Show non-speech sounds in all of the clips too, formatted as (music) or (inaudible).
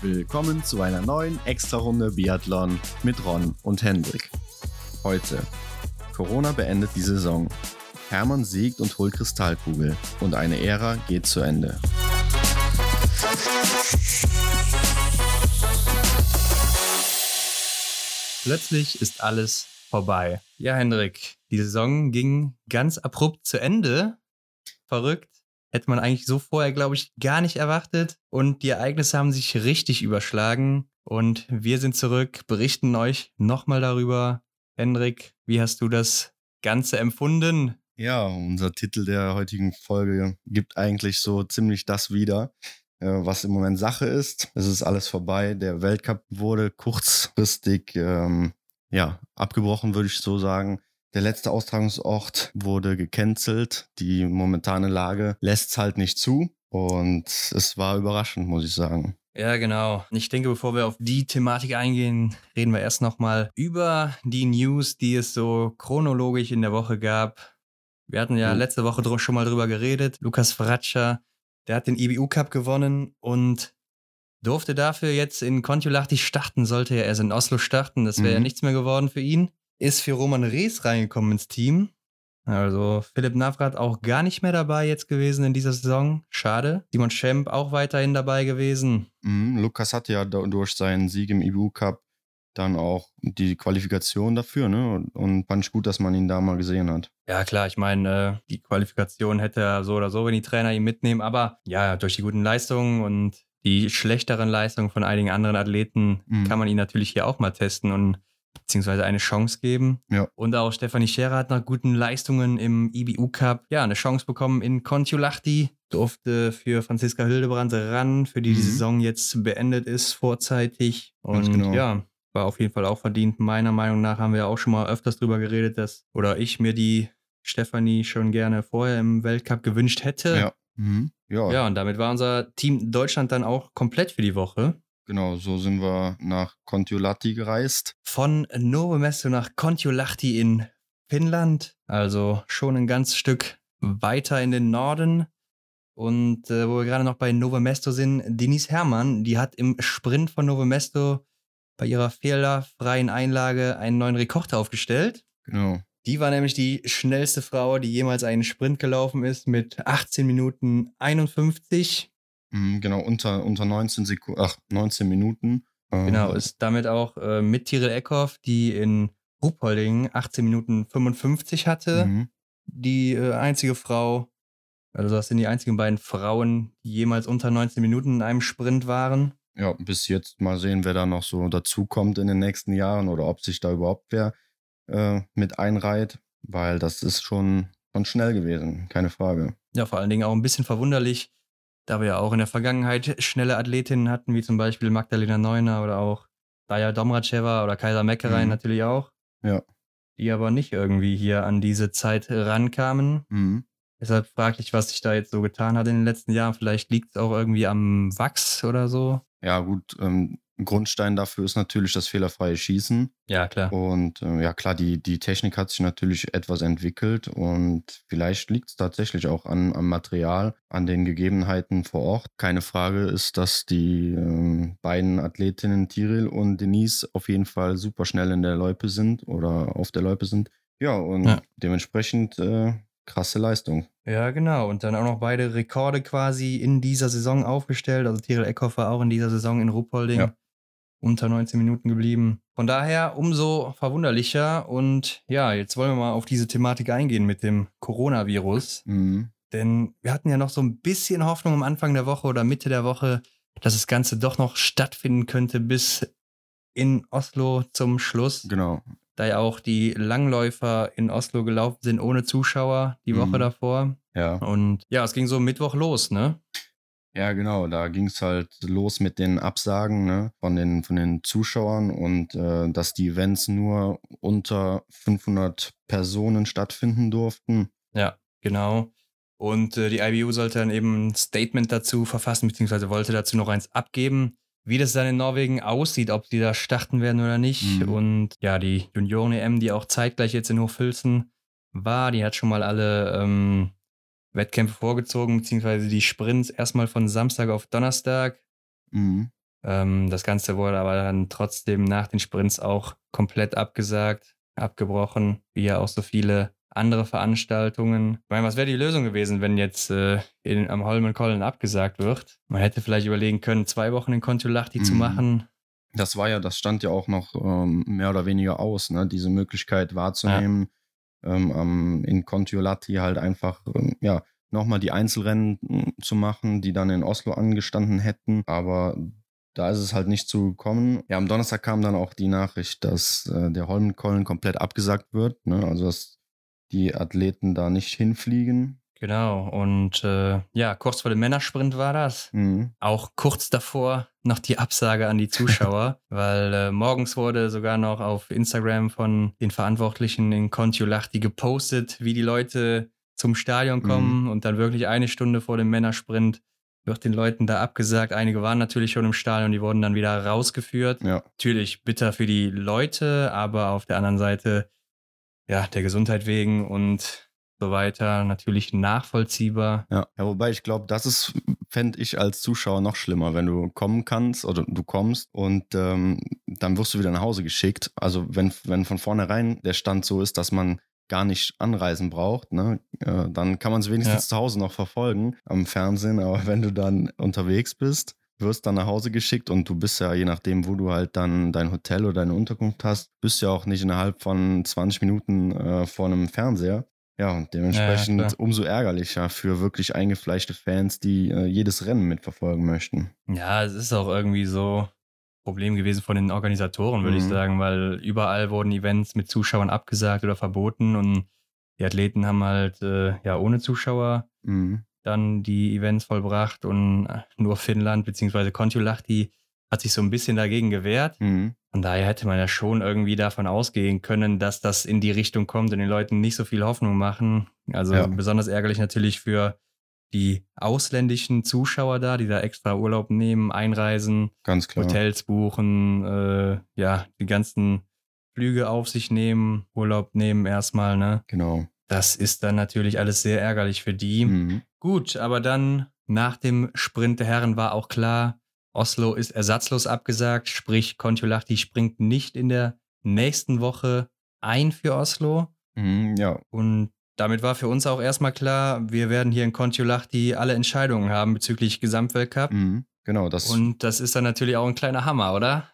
Willkommen zu einer neuen Extra-Runde Biathlon mit Ron und Hendrik. Heute. Corona beendet die Saison. Hermann siegt und holt Kristallkugel. Und eine Ära geht zu Ende. Plötzlich ist alles vorbei. Ja, Hendrik, die Saison ging ganz abrupt zu Ende. Verrückt. Hätte man eigentlich so vorher, glaube ich, gar nicht erwartet. Und die Ereignisse haben sich richtig überschlagen. Und wir sind zurück, berichten euch nochmal darüber. Hendrik, wie hast du das Ganze empfunden? Ja, unser Titel der heutigen Folge gibt eigentlich so ziemlich das wieder, äh, was im Moment Sache ist. Es ist alles vorbei. Der Weltcup wurde kurzfristig ähm, ja, abgebrochen, würde ich so sagen. Der letzte Austragungsort wurde gecancelt. Die momentane Lage lässt es halt nicht zu. Und es war überraschend, muss ich sagen. Ja, genau. Ich denke, bevor wir auf die Thematik eingehen, reden wir erst nochmal über die News, die es so chronologisch in der Woche gab. Wir hatten ja letzte Woche schon mal drüber geredet. Lukas Fratscher, der hat den IBU Cup gewonnen und durfte dafür jetzt in Kontiolahti starten, sollte er erst in Oslo starten. Das wäre mhm. ja nichts mehr geworden für ihn ist für Roman Rees reingekommen ins Team. Also Philipp Navrat auch gar nicht mehr dabei jetzt gewesen in dieser Saison. Schade. Simon Schemp auch weiterhin dabei gewesen. Mhm, Lukas hat ja durch seinen Sieg im IBU Cup dann auch die Qualifikation dafür, ne? Und, fand ich gut, dass man ihn da mal gesehen hat. Ja, klar, ich meine, äh, die Qualifikation hätte er so oder so, wenn die Trainer ihn mitnehmen, aber ja, durch die guten Leistungen und die schlechteren Leistungen von einigen anderen Athleten mhm. kann man ihn natürlich hier auch mal testen und beziehungsweise eine Chance geben. Ja. Und auch Stefanie Scherer hat nach guten Leistungen im IBU Cup ja eine Chance bekommen in Kontiolahti. Durfte für Franziska Hildebrand ran, für die mhm. die Saison jetzt beendet ist, vorzeitig. Und genau. ja, war auf jeden Fall auch verdient. Meiner Meinung nach haben wir auch schon mal öfters drüber geredet, dass, oder ich mir die Stefanie schon gerne vorher im Weltcup gewünscht hätte. Ja. Mhm. Ja. ja, und damit war unser Team Deutschland dann auch komplett für die Woche. Genau, so sind wir nach Kontiolahti gereist. Von Novo Mesto nach Kontiolahti in Finnland, also schon ein ganz Stück weiter in den Norden. Und äh, wo wir gerade noch bei Novo Mesto sind, Denise Herrmann, die hat im Sprint von Novo Mesto bei ihrer fehlerfreien Einlage einen neuen Rekord aufgestellt. Genau. Die war nämlich die schnellste Frau, die jemals einen Sprint gelaufen ist mit 18 Minuten 51. Mhm, genau, unter, unter 19, Sekunden, ach, 19 Minuten. Genau, ähm, ist damit auch äh, mit Tiril Eckhoff, die in Ruhpolding 18 Minuten 55 hatte, mhm. die äh, einzige Frau, also das sind die einzigen beiden Frauen, die jemals unter 19 Minuten in einem Sprint waren. Ja, bis jetzt mal sehen, wer da noch so dazukommt in den nächsten Jahren oder ob sich da überhaupt wer äh, mit einreiht, weil das ist schon, schon schnell gewesen, keine Frage. Ja, vor allen Dingen auch ein bisschen verwunderlich, da wir ja auch in der Vergangenheit schnelle Athletinnen hatten, wie zum Beispiel Magdalena Neuner oder auch Daya Domracheva oder Kaiser Meckerein mhm. natürlich auch. Ja. Die aber nicht irgendwie hier an diese Zeit rankamen. Mhm. Deshalb fraglich, was sich da jetzt so getan hat in den letzten Jahren. Vielleicht liegt es auch irgendwie am Wachs oder so. Ja, gut. Ähm, Grundstein dafür ist natürlich das fehlerfreie Schießen. Ja, klar. Und äh, ja, klar, die, die Technik hat sich natürlich etwas entwickelt und vielleicht liegt es tatsächlich auch an, am Material, an den Gegebenheiten vor Ort. Keine Frage ist, dass die äh, beiden Athletinnen Tiril und Denise auf jeden Fall super schnell in der Loipe sind oder auf der Loipe sind. Ja, und ja. dementsprechend äh, krasse Leistung. Ja, genau. Und dann auch noch beide Rekorde quasi in dieser Saison aufgestellt. Also Tiril Eckhoff war auch in dieser Saison in Ruppolding. Ja unter 19 Minuten geblieben. Von daher umso verwunderlicher. Und ja, jetzt wollen wir mal auf diese Thematik eingehen mit dem Coronavirus. Mhm. Denn wir hatten ja noch so ein bisschen Hoffnung am Anfang der Woche oder Mitte der Woche, dass das Ganze doch noch stattfinden könnte bis in Oslo zum Schluss. Genau. Da ja auch die Langläufer in Oslo gelaufen sind ohne Zuschauer die Woche mhm. davor. Ja. Und ja, es ging so Mittwoch los, ne? Ja, genau. Da ging es halt los mit den Absagen ne, von, den, von den Zuschauern und äh, dass die Events nur unter 500 Personen stattfinden durften. Ja, genau. Und äh, die IBU sollte dann eben ein Statement dazu verfassen, beziehungsweise wollte dazu noch eins abgeben, wie das dann in Norwegen aussieht, ob die da starten werden oder nicht. Mhm. Und ja, die Junioren-EM, die auch zeitgleich jetzt in Hochfilzen war, die hat schon mal alle ähm, Wettkämpfe vorgezogen, beziehungsweise die Sprints erstmal von Samstag auf Donnerstag. Mhm. Ähm, das Ganze wurde aber dann trotzdem nach den Sprints auch komplett abgesagt, abgebrochen, wie ja auch so viele andere Veranstaltungen. Ich meine, was wäre die Lösung gewesen, wenn jetzt äh, in, am Holmenkollen abgesagt wird? Man hätte vielleicht überlegen können, zwei Wochen in Kontiolahti mhm. zu machen. Das war ja, das stand ja auch noch ähm, mehr oder weniger aus, ne? diese Möglichkeit wahrzunehmen, ja. Ähm, in Kontiolahti halt einfach, ähm, ja, nochmal die Einzelrennen hm, zu machen, die dann in Oslo angestanden hätten. Aber da ist es halt nicht zu gekommen. Ja, am Donnerstag kam dann auch die Nachricht, dass äh, der Holmenkollen komplett abgesagt wird. Ne? Also dass die Athleten da nicht hinfliegen. Genau, und äh, ja, kurz vor dem Männersprint war das. Mhm. Auch kurz davor noch die Absage an die Zuschauer, (laughs) weil äh, morgens wurde sogar noch auf Instagram von den Verantwortlichen in Kontiolahti gepostet, wie die Leute zum Stadion mhm. kommen mhm. und dann wirklich eine Stunde vor dem Männersprint wird den Leuten da abgesagt. Einige waren natürlich schon im Stadion, die wurden dann wieder rausgeführt. Ja. Natürlich bitter für die Leute, aber auf der anderen Seite ja, der Gesundheit wegen und so weiter natürlich nachvollziehbar. Ja, ja wobei ich glaube, das ist, fände ich als Zuschauer noch schlimmer, wenn du kommen kannst oder du kommst und ähm, dann wirst du wieder nach Hause geschickt. Also wenn, wenn von vornherein der Stand so ist, dass man gar nicht anreisen braucht, ne, äh, dann kann man es wenigstens ja. zu Hause noch verfolgen am Fernsehen. Aber (laughs) wenn du dann unterwegs bist, wirst dann nach Hause geschickt und du bist ja, je nachdem, wo du halt dann dein Hotel oder deine Unterkunft hast, bist ja auch nicht innerhalb von 20 Minuten äh, vor einem Fernseher. Ja, und dementsprechend ja, umso ärgerlicher für wirklich eingefleischte Fans, die äh, jedes Rennen mitverfolgen möchten. Ja, es ist auch irgendwie so ein Problem gewesen von den Organisatoren, würde mhm. ich sagen, weil überall wurden Events mit Zuschauern abgesagt oder verboten und die Athleten haben halt äh, ja ohne Zuschauer mhm dann die Events vollbracht und nur Finnland bzw. Kontiolahti hat sich so ein bisschen dagegen gewehrt. Mhm. Von daher hätte man ja schon irgendwie davon ausgehen können, dass das in die Richtung kommt und den Leuten nicht so viel Hoffnung machen. Also ja. besonders ärgerlich natürlich für die ausländischen Zuschauer da, die da extra Urlaub nehmen, einreisen. Hotels buchen, äh, ja, die ganzen Flüge auf sich nehmen, Urlaub nehmen erstmal, ne? Genau. Das ist dann natürlich alles sehr ärgerlich für die. Mhm. Gut, aber dann nach dem Sprint der Herren war auch klar, Oslo ist ersatzlos abgesagt, sprich Kontiolahti springt nicht in der nächsten Woche ein für Oslo. Mhm, ja. Und damit war für uns auch erstmal klar, wir werden hier in Kontiolahti alle Entscheidungen haben bezüglich Gesamtweltcup. Mhm, genau, das. Und das ist dann natürlich auch ein kleiner Hammer, oder?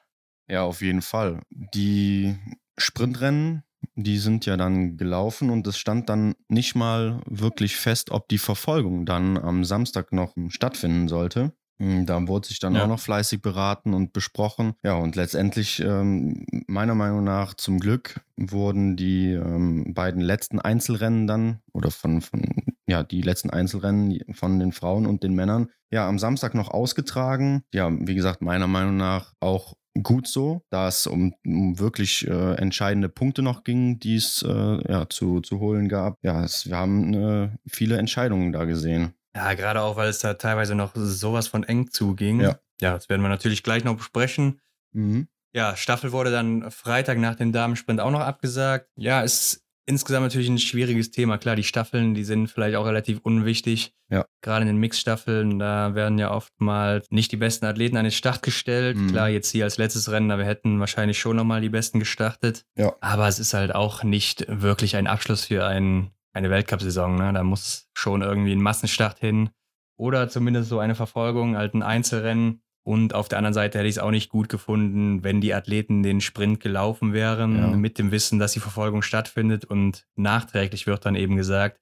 Ja, auf jeden Fall. Die Sprintrennen die sind ja dann gelaufen und es stand dann nicht mal wirklich fest, ob die Verfolgung dann am Samstag noch stattfinden sollte. Hm, da wurde sich dann ja. auch noch fleißig beraten und besprochen. Ja, und letztendlich, ähm, meiner Meinung nach, zum Glück wurden die ähm, beiden letzten Einzelrennen dann oder von, von, ja, die letzten Einzelrennen von den Frauen und den Männern ja am Samstag noch ausgetragen. Ja, wie gesagt, meiner Meinung nach auch gut so, da es um, um wirklich äh, entscheidende Punkte noch ging, die es äh, ja, zu, zu holen gab. Ja, es, wir haben äh, viele Entscheidungen da gesehen. Ja, gerade auch, weil es da teilweise noch sowas von eng zuging. Ja, ja das werden wir natürlich gleich noch besprechen. Mhm. Ja, Staffel wurde dann Freitag nach dem Damensprint auch noch abgesagt. Ja, es insgesamt natürlich ein schwieriges Thema. Klar, die Staffeln, die sind vielleicht auch relativ unwichtig. Ja. Gerade in den Mixstaffeln, da werden ja oftmals nicht die besten Athleten an den Start gestellt. Mhm. Klar, jetzt hier als letztes Rennen, aber wir hätten wahrscheinlich schon nochmal die Besten gestartet. Ja. Aber es ist halt auch nicht wirklich ein Abschluss für ein, eine Weltcup-Saison. Ne? Da muss schon irgendwie ein Massenstart hin. Oder zumindest so eine Verfolgung, halt ein Einzelrennen. Und auf der anderen Seite hätte ich es auch nicht gut gefunden, wenn die Athleten den Sprint gelaufen wären, ja. mit dem Wissen, dass die Verfolgung stattfindet und nachträglich wird dann eben gesagt,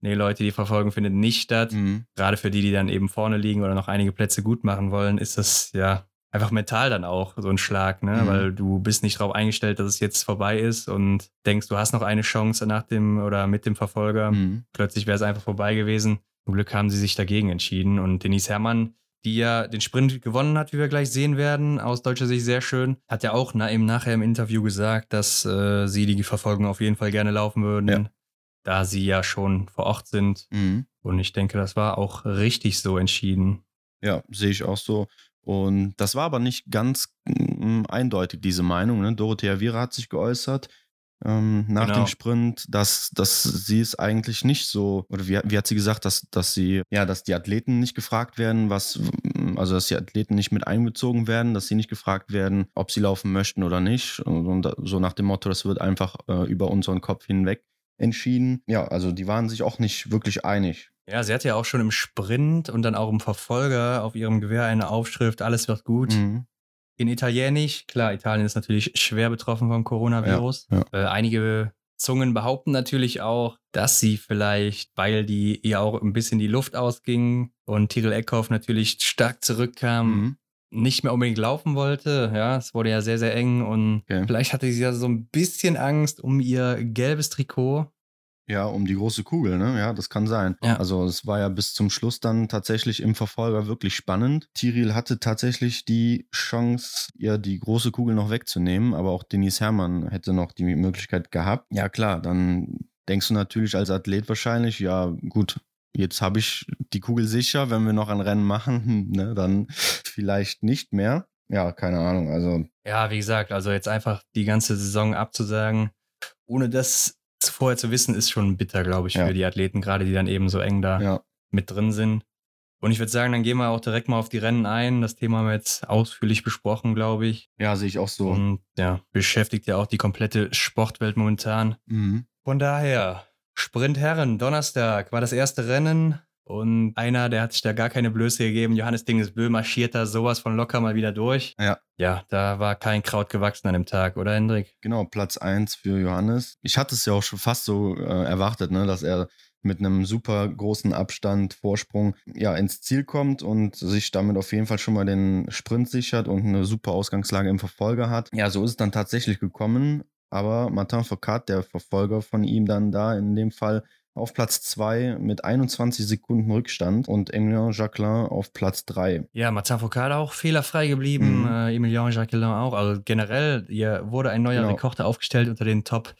nee Leute, die Verfolgung findet nicht statt. Mhm. Gerade für die, die dann eben vorne liegen oder noch einige Plätze gut machen wollen, ist das ja einfach mental dann auch so ein Schlag, ne? Mhm. Weil du bist nicht darauf eingestellt, dass es jetzt vorbei ist und denkst, du hast noch eine Chance nach dem oder mit dem Verfolger. Mhm. Plötzlich wäre es einfach vorbei gewesen. Zum Glück haben sie sich dagegen entschieden und Denise Herrmann die ja den Sprint gewonnen hat, wie wir gleich sehen werden. Aus deutscher Sicht sehr schön. Hat ja auch na, eben nachher im Interview gesagt, dass äh, sie die Verfolgung auf jeden Fall gerne laufen würden, ja. da sie ja schon vor Ort sind. Mhm. Und ich denke, das war auch richtig so entschieden. Ja, sehe ich auch so. Und das war aber nicht ganz mm, eindeutig, diese Meinung. Ne? Dorothea Viera hat sich geäußert. ähm, nach Genau. dem Sprint, dass, dass sie es eigentlich nicht so, oder wie, wie hat sie gesagt, dass, dass sie, ja, dass die Athleten nicht gefragt werden, was, also dass die Athleten nicht mit einbezogen werden, dass sie nicht gefragt werden, ob sie laufen möchten oder nicht. Und, und so nach dem Motto, das wird einfach äh, über unseren Kopf hinweg entschieden. Ja, also die waren sich auch nicht wirklich einig. Ja, sie hatte ja auch schon im Sprint und dann auch im Verfolger auf ihrem Gewehr eine Aufschrift, alles wird gut. Mhm. In Italienisch, klar, Italien ist natürlich schwer betroffen vom Coronavirus. Ja, Äh, einige Zungen behaupten natürlich auch, dass sie vielleicht, weil die ihr auch ein bisschen die Luft ausging und Tyrell Eckhoff natürlich stark zurückkam, Mhm. nicht mehr unbedingt laufen wollte. Ja, es wurde ja sehr, sehr eng und Okay. vielleicht hatte sie ja so ein bisschen Angst um ihr gelbes Trikot. Ja, um die große Kugel, ne? Ja, das kann sein. Ja. Also es war ja bis zum Schluss dann tatsächlich im Verfolger wirklich spannend. Tiril hatte tatsächlich die Chance, ihr die große Kugel noch wegzunehmen, aber auch Denise Herrmann hätte noch die Möglichkeit gehabt. Ja, klar, dann denkst du natürlich als Athlet wahrscheinlich, ja, gut. Jetzt habe ich die Kugel sicher, wenn wir noch ein Rennen machen, (laughs) ne, dann vielleicht nicht mehr. Ja, keine Ahnung. Also Ja, wie gesagt, also jetzt einfach die ganze Saison abzusagen, ohne das vorher zu wissen, ist schon bitter, glaube ich, Ja. für die Athleten, gerade die dann eben so eng da ja, mit drin sind. Und ich würde sagen, dann gehen wir auch direkt mal auf die Rennen ein. Das Thema haben wir jetzt ausführlich besprochen, glaube ich. ja, sehe ich auch so. Und ja, beschäftigt ja auch die komplette Sportwelt momentan. Mhm. Von daher, Sprint Herren, Donnerstag war das erste Rennen. Und einer, der hat sich da gar keine Blöße gegeben. Johannes Dingesbö marschiert da sowas von locker mal wieder durch. Ja. Ja, da war kein Kraut gewachsen an dem Tag, oder Hendrik? Genau, Platz 1 für Johannes. Ich hatte es ja auch schon fast so äh, erwartet, ne, dass er mit einem super großen Abstand, Vorsprung, ja, ins Ziel kommt und sich damit auf jeden Fall schon mal den Sprint sichert und eine super Ausgangslage im Verfolger hat. Ja, so ist es dann tatsächlich gekommen. Aber Martin Foucault, der Verfolger von ihm dann da in dem Fall, auf Platz 2 mit 21 Sekunden Rückstand und Emilien Jacquelin auf Platz 3. Ja, Martin Foucault auch fehlerfrei geblieben, Mhm. äh, Emilien Jacquelin auch. Also generell, hier wurde ein neuer Genau. Rekord aufgestellt unter den Top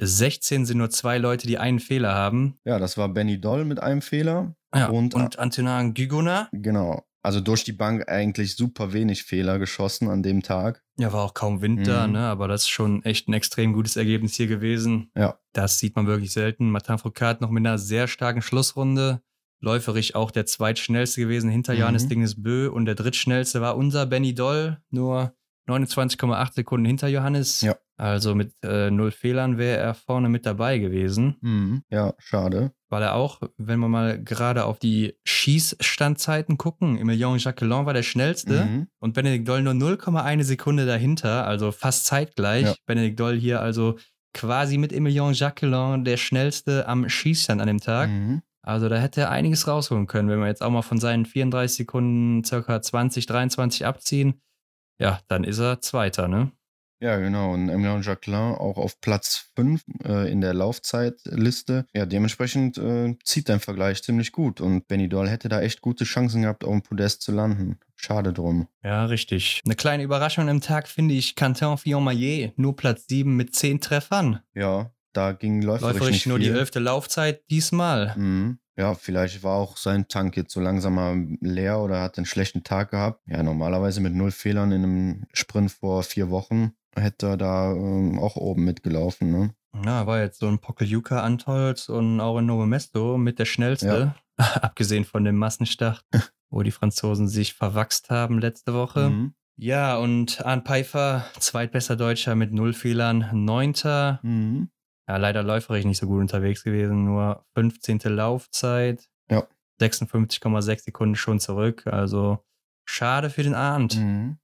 16 sind nur zwei Leute, die einen Fehler haben. Ja, das war Benny Doll mit einem Fehler. Ja, Und- und, Antonin Gugona. Genau. Also durch die Bank eigentlich super wenig Fehler geschossen an dem Tag. Ja, war auch kaum Wind da, Mhm. ne? aber das ist schon echt ein extrem gutes Ergebnis hier gewesen. Ja. Das sieht man wirklich selten. Martin Foucault noch mit einer sehr starken Schlussrunde. Läuferisch auch der zweitschnellste gewesen hinter Mhm. Johannes Dingesbö und der drittschnellste war unser Benny Doll, nur 29,8 Sekunden hinter Johannes. Ja. Also mit äh, null Fehlern wäre er vorne mit dabei gewesen. Ja, schade. Weil er auch, wenn wir mal gerade auf die Schießstandzeiten gucken, Emilien Jacquelin war der schnellste Mhm. und Benedikt Doll nur 0,1 Sekunde dahinter, also fast zeitgleich. Ja. Benedikt Doll hier also quasi mit Emilien Jacquelin der schnellste am Schießstand an dem Tag. Mhm. Also da hätte er einiges rausholen können, wenn wir jetzt auch mal von seinen 34 Sekunden circa 20, 23 abziehen. Ja, dann ist er Zweiter, ne? Ja, genau. Und Emilien Jacquelin auch auf Platz 5 äh, in der Laufzeitliste. Ja, dementsprechend äh, zieht dein Vergleich ziemlich gut. Und Benny Doll hätte da echt gute Chancen gehabt, auf dem Podest zu landen. Schade drum. Ja, richtig. Eine kleine Überraschung im Tag finde ich Quentin Fillon-Maillet, nur Platz 7 mit 10 Treffern. Ja, da ging läuferisch, Läuferisch nicht nur die viel. elfte Laufzeit diesmal. Mhm. Ja, vielleicht war auch sein Tank jetzt so langsam mal leer oder hat einen schlechten Tag gehabt. Ja, normalerweise mit null Fehlern in einem Sprint vor vier Wochen hätte er da ähm, auch oben mitgelaufen. Ne? Ja, war jetzt so ein Pokeljuka Antolz und auch in Novo Mesto mit der schnellste. (laughs) Abgesehen von dem Massenstart, (laughs) wo die Franzosen sich verwachst haben letzte Woche. Mhm. Ja, und Arndt Pfeiffer, zweitbester Deutscher mit null Fehlern, neunter. Mhm. Ja, leider läuferisch nicht so gut unterwegs gewesen, nur 15. Laufzeit. Ja. 56,6 Sekunden schon zurück. Also schade für den Arndt. Mhm.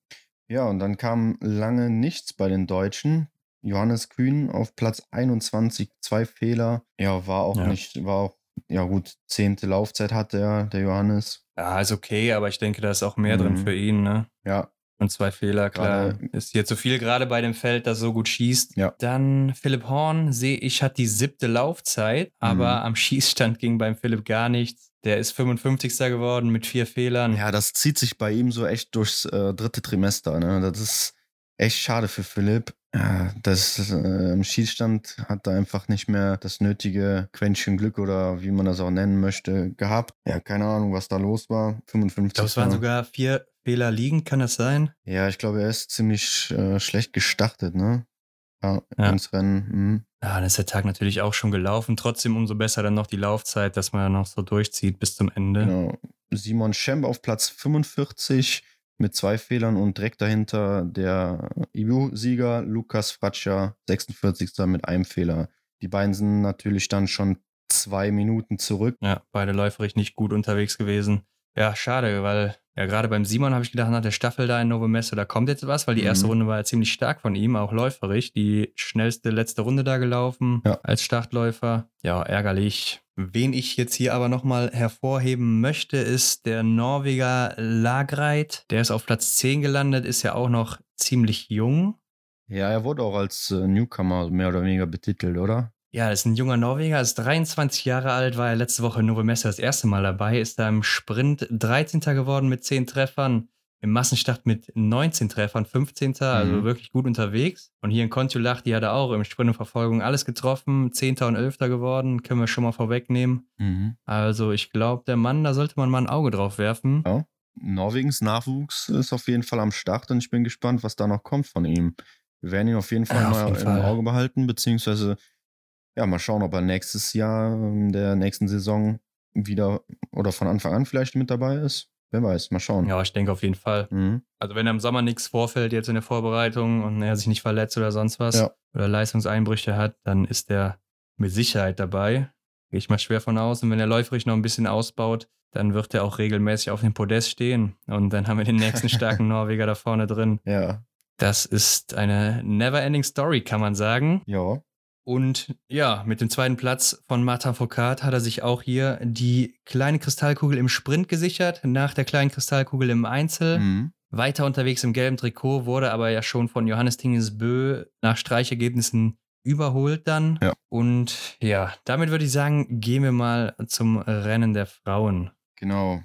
Ja, und dann kam lange nichts bei den Deutschen. Johannes Kühn auf Platz 21, zwei Fehler. Ja, war auch Ja. nicht, war auch, ja gut, zehnte Laufzeit hatte er, der Johannes. Ja, ist okay, aber ich denke, da ist auch mehr drin Mhm. für ihn, ne? Ja, Und zwei Fehler, klar. Gerade- Ist hier zu viel, gerade bei dem Feld, das so gut schießt. Ja. Dann Philipp Horn, sehe ich, hat die siebte Laufzeit, aber Mhm. am Schießstand ging beim Philipp gar nichts. Der ist 55. geworden mit vier Fehlern. ja, das zieht sich bei ihm so echt durchs äh, dritte Trimester. Ne? Das ist echt schade für Philipp. Ja, das äh, im Schießstand hat er einfach nicht mehr das nötige Quäntchen Glück oder wie man das auch nennen möchte gehabt. Ja, keine Ahnung, was da los war. 55. Ich glaube, es waren sogar vier Fehler liegen, kann das sein? Ja, ich glaube, er ist ziemlich äh, schlecht gestartet, ne? ja, Ja. ins Rennen. Mhm. Ja, dann ist der Tag natürlich auch schon gelaufen. Trotzdem umso besser dann noch die Laufzeit, dass man noch so durchzieht bis zum Ende. Genau. Simon Schemp auf Platz 45 mit zwei Fehlern und direkt dahinter der IBU-Sieger Lukas Fratscher, 46. mit einem Fehler. Die beiden sind natürlich dann schon zwei Minuten zurück. Ja, beide läuferig nicht gut unterwegs gewesen. Ja, schade, weil ja gerade beim Simon habe ich gedacht, nach der Staffel da in Novo Mesto, da kommt jetzt was, weil die erste Mhm. Runde war ja ziemlich stark von ihm, auch läuferig. Die schnellste letzte Runde da gelaufen Ja. als Startläufer. Ja, ärgerlich. Wen ich jetzt hier aber nochmal hervorheben möchte, ist der Norweger Lagreit. Der ist auf Platz 10 gelandet, ist ja auch noch ziemlich jung. Ja, er wurde auch als äh, Newcomer mehr oder weniger betitelt, oder? Ja, ist ein junger Norweger, ist 23 Jahre alt, war ja letzte Woche in Novo Mesto das erste Mal dabei, ist da im Sprint 13. geworden mit 10 Treffern, im Massenstart mit 19 Treffern, 15. Also Mhm. wirklich gut unterwegs. Und hier in Kontiolahti hat er auch im Sprint und Verfolgung alles getroffen, 10. und 11. geworden, können wir schon mal vorwegnehmen. Mhm. Also ich glaube, der Mann, da sollte man mal ein Auge drauf werfen. Ja. Norwegens Nachwuchs ist auf jeden Fall am Start und ich bin gespannt, was da noch kommt von ihm. Wir werden ihn auf jeden Fall Ja, auf mal jeden im Fall. Auge behalten, beziehungsweise ja, mal schauen, ob er nächstes Jahr in der nächsten Saison wieder oder von Anfang an vielleicht mit dabei ist. Wer weiß, mal schauen. Ja, ich denke auf jeden Fall. Mhm. Also wenn er im Sommer nichts vorfällt jetzt in der Vorbereitung und er sich nicht verletzt oder sonst was Ja. oder Leistungseinbrüche hat, dann ist er mit Sicherheit dabei. Gehe ich mal schwer von aus. Und wenn er läuferisch noch ein bisschen ausbaut, dann wird er auch regelmäßig auf dem Podest stehen. Und dann haben wir den nächsten starken (laughs) Norweger da vorne drin. Ja, Das ist eine never-ending Story, kann man sagen. ja. Und ja, mit dem zweiten Platz von Martin Foucault hat er sich auch hier die kleine Kristallkugel im Sprint gesichert, nach der kleinen Kristallkugel im Einzel. Mhm. Weiter unterwegs im gelben Trikot, wurde aber ja schon von Johannes Tingesbö nach Streichergebnissen überholt dann. Ja. Und ja, damit würde ich sagen, gehen wir mal zum Rennen der Frauen. Genau.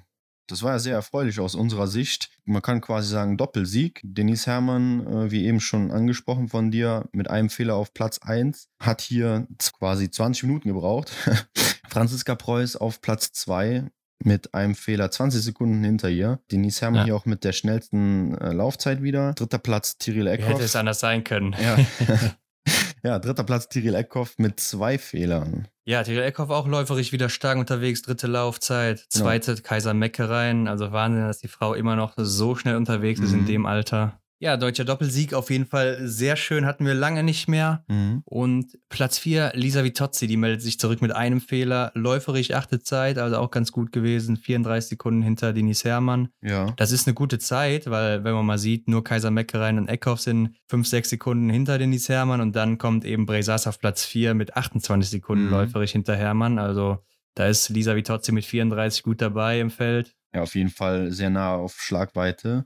Das war ja sehr erfreulich aus unserer Sicht. Man kann quasi sagen Doppelsieg. Denise Herrmann, äh, wie eben schon angesprochen von dir, mit einem Fehler auf Platz 1, hat hier quasi 20 Minuten gebraucht. (laughs) Franziska Preuß auf Platz 2 mit einem Fehler 20 Sekunden hinter ihr. Denise Herrmann Ja. hier auch mit der schnellsten äh, Laufzeit wieder. Dritter Platz Tyrell Eckhoff. hätte es anders sein können? ja. (laughs) (laughs) ja, dritter Platz Tyrell Eckhoff mit zwei Fehlern. Ja, Tyrell Eckhoff auch läuferisch wieder stark unterwegs, dritte Laufzeit, Genau. zweite Kaiser Meckereien. Also Wahnsinn, dass die Frau immer noch so schnell unterwegs ist Mhm. in dem Alter. Ja, deutscher Doppelsieg auf jeden Fall sehr schön, hatten wir lange nicht mehr. Mhm. Und Platz 4, Lisa Vitozzi, die meldet sich zurück mit einem Fehler. Läuferisch achte Zeit, also auch ganz gut gewesen. 34 Sekunden hinter Denise Herrmann. Ja. Das ist eine gute Zeit, weil wenn man mal sieht, nur Kaiser Meckereien und Eckhoff sind 5, 6 Sekunden hinter Denise Herrmann und dann kommt eben Bresas auf Platz 4 mit 28 Sekunden Mhm. läuferisch hinter Herrmann. Also da ist Lisa Vitozzi mit 34 gut dabei im Feld. Ja, auf jeden Fall sehr nah auf Schlagweite.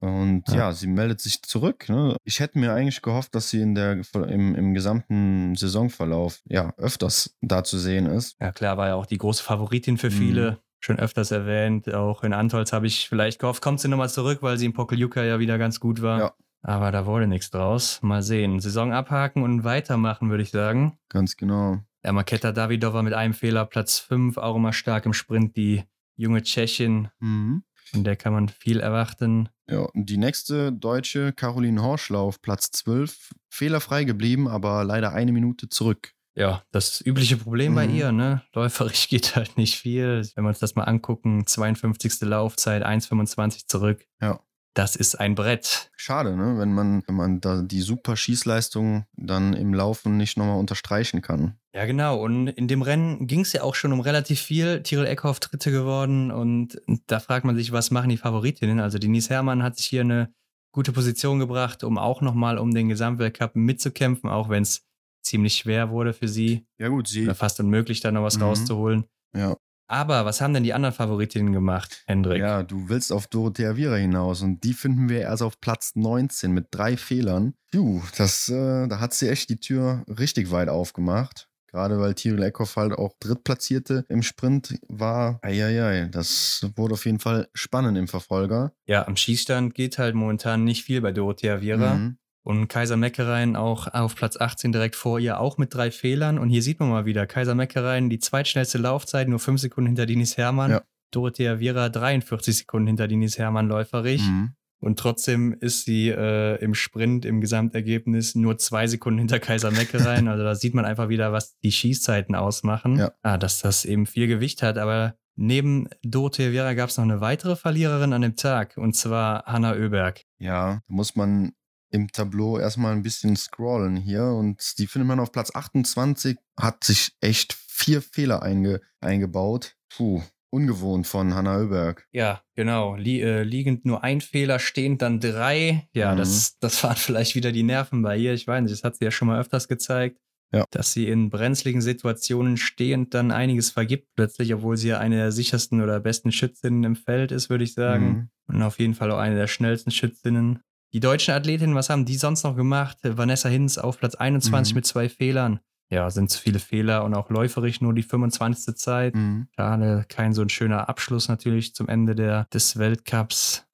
Und ja, Ja. sie meldet sich zurück. Ne? Ich hätte mir eigentlich gehofft, dass sie in der, im, im gesamten Saisonverlauf ja öfters da zu sehen ist. Ja klar, war ja auch die große Favoritin für Mhm. viele. Schon öfters erwähnt. Auch in Antolz habe ich vielleicht gehofft, kommt sie nochmal zurück, weil sie in Pokeljuka ja wieder ganz gut war. Ja. Aber da wurde nichts draus. Mal sehen. Saison abhaken und weitermachen, würde ich sagen. Ganz genau. Ja, Maketa Davidova mit einem Fehler, Platz 5, auch immer stark im Sprint, die junge Tschechin. Mhm. Von der kann man viel erwarten. Ja, und die nächste Deutsche, Caroline Horschler auf Platz 12, fehlerfrei geblieben, aber leider eine Minute zurück. Ja, das übliche Problem bei Mhm. ihr, ne? Läuferisch (laughs) geht halt nicht viel. Wenn wir uns das mal angucken, 52. Laufzeit, 1,25 zurück. Ja. Das ist ein Brett. Schade, ne? wenn man, wenn man da die super Schießleistung dann im Laufen nicht nochmal unterstreichen kann. Ja, genau. Und in dem Rennen ging es ja auch schon um relativ viel. Tyrell Eckhoff Dritte geworden. Und da fragt man sich, was machen die Favoritinnen? Also Denise Herrmann hat sich hier eine gute Position gebracht, um auch nochmal um den Gesamtweltcup mitzukämpfen, auch wenn es ziemlich schwer wurde für sie. Ja gut, sie. Oder fast unmöglich, da noch was Mhm. rauszuholen. Ja. Aber was haben denn die anderen Favoritinnen gemacht, Hendrik? Ja, du willst auf Dorothea Viera hinaus und die finden wir erst auf Platz 19 mit drei Fehlern. Puh, das, äh, da hat sie echt die Tür richtig weit aufgemacht. Gerade weil Tyrell Eckhoff halt auch Drittplatzierte im Sprint war. Eieiei, das wurde auf jeden Fall spannend im Verfolger. Ja, am Schießstand geht halt momentan nicht viel bei Dorothea Viera. Mhm. Und Kaiser Meckereien auch auf Platz 18 direkt vor ihr, auch mit drei Fehlern. Und hier sieht man mal wieder, Kaiser Meckereien, die zweitschnellste Laufzeit, nur fünf Sekunden hinter Denise Herrmann. Ja. Dorothea Viera 43 Sekunden hinter Denise Herrmann läuferig. Mhm. Und trotzdem ist sie äh, im Sprint, im Gesamtergebnis nur zwei Sekunden hinter Kaiser Mecke rein. (laughs) Also da sieht man einfach wieder, was die Schießzeiten ausmachen. Ja. Ah, dass das eben viel Gewicht hat. Aber neben Dorothea Vera gab es noch eine weitere Verliererin an dem Tag. Und zwar Hanna Oeberg. Ja, da muss man im Tableau erstmal ein bisschen scrollen hier. Und die findet man auf Platz 28, hat sich echt vier Fehler einge eingebaut. Puh, ungewohnt von Hanna Oeberg. Ja, genau. Lie äh, liegend nur ein Fehler, stehend dann drei. Ja, Mhm. das, das (laughs) waren vielleicht wieder die Nerven bei ihr. Ich weiß nicht, das hat sie ja schon mal öfters gezeigt. Ja. Dass sie in brenzligen Situationen stehend dann einiges vergibt, plötzlich, obwohl sie ja eine der sichersten oder besten Schützinnen im Feld ist, würde ich sagen. Mhm. Und auf jeden Fall auch eine der schnellsten Schützinnen. Die deutschen Athletinnen, was haben die sonst noch gemacht? Vanessa Hinz auf Platz 21 Mhm. mit zwei Fehlern. Ja, sind zu viele Fehler und auch läuferisch nur die 25. Zeit. Mhm. Schade, kein so ein schöner Abschluss natürlich zum Ende der, des Weltcups.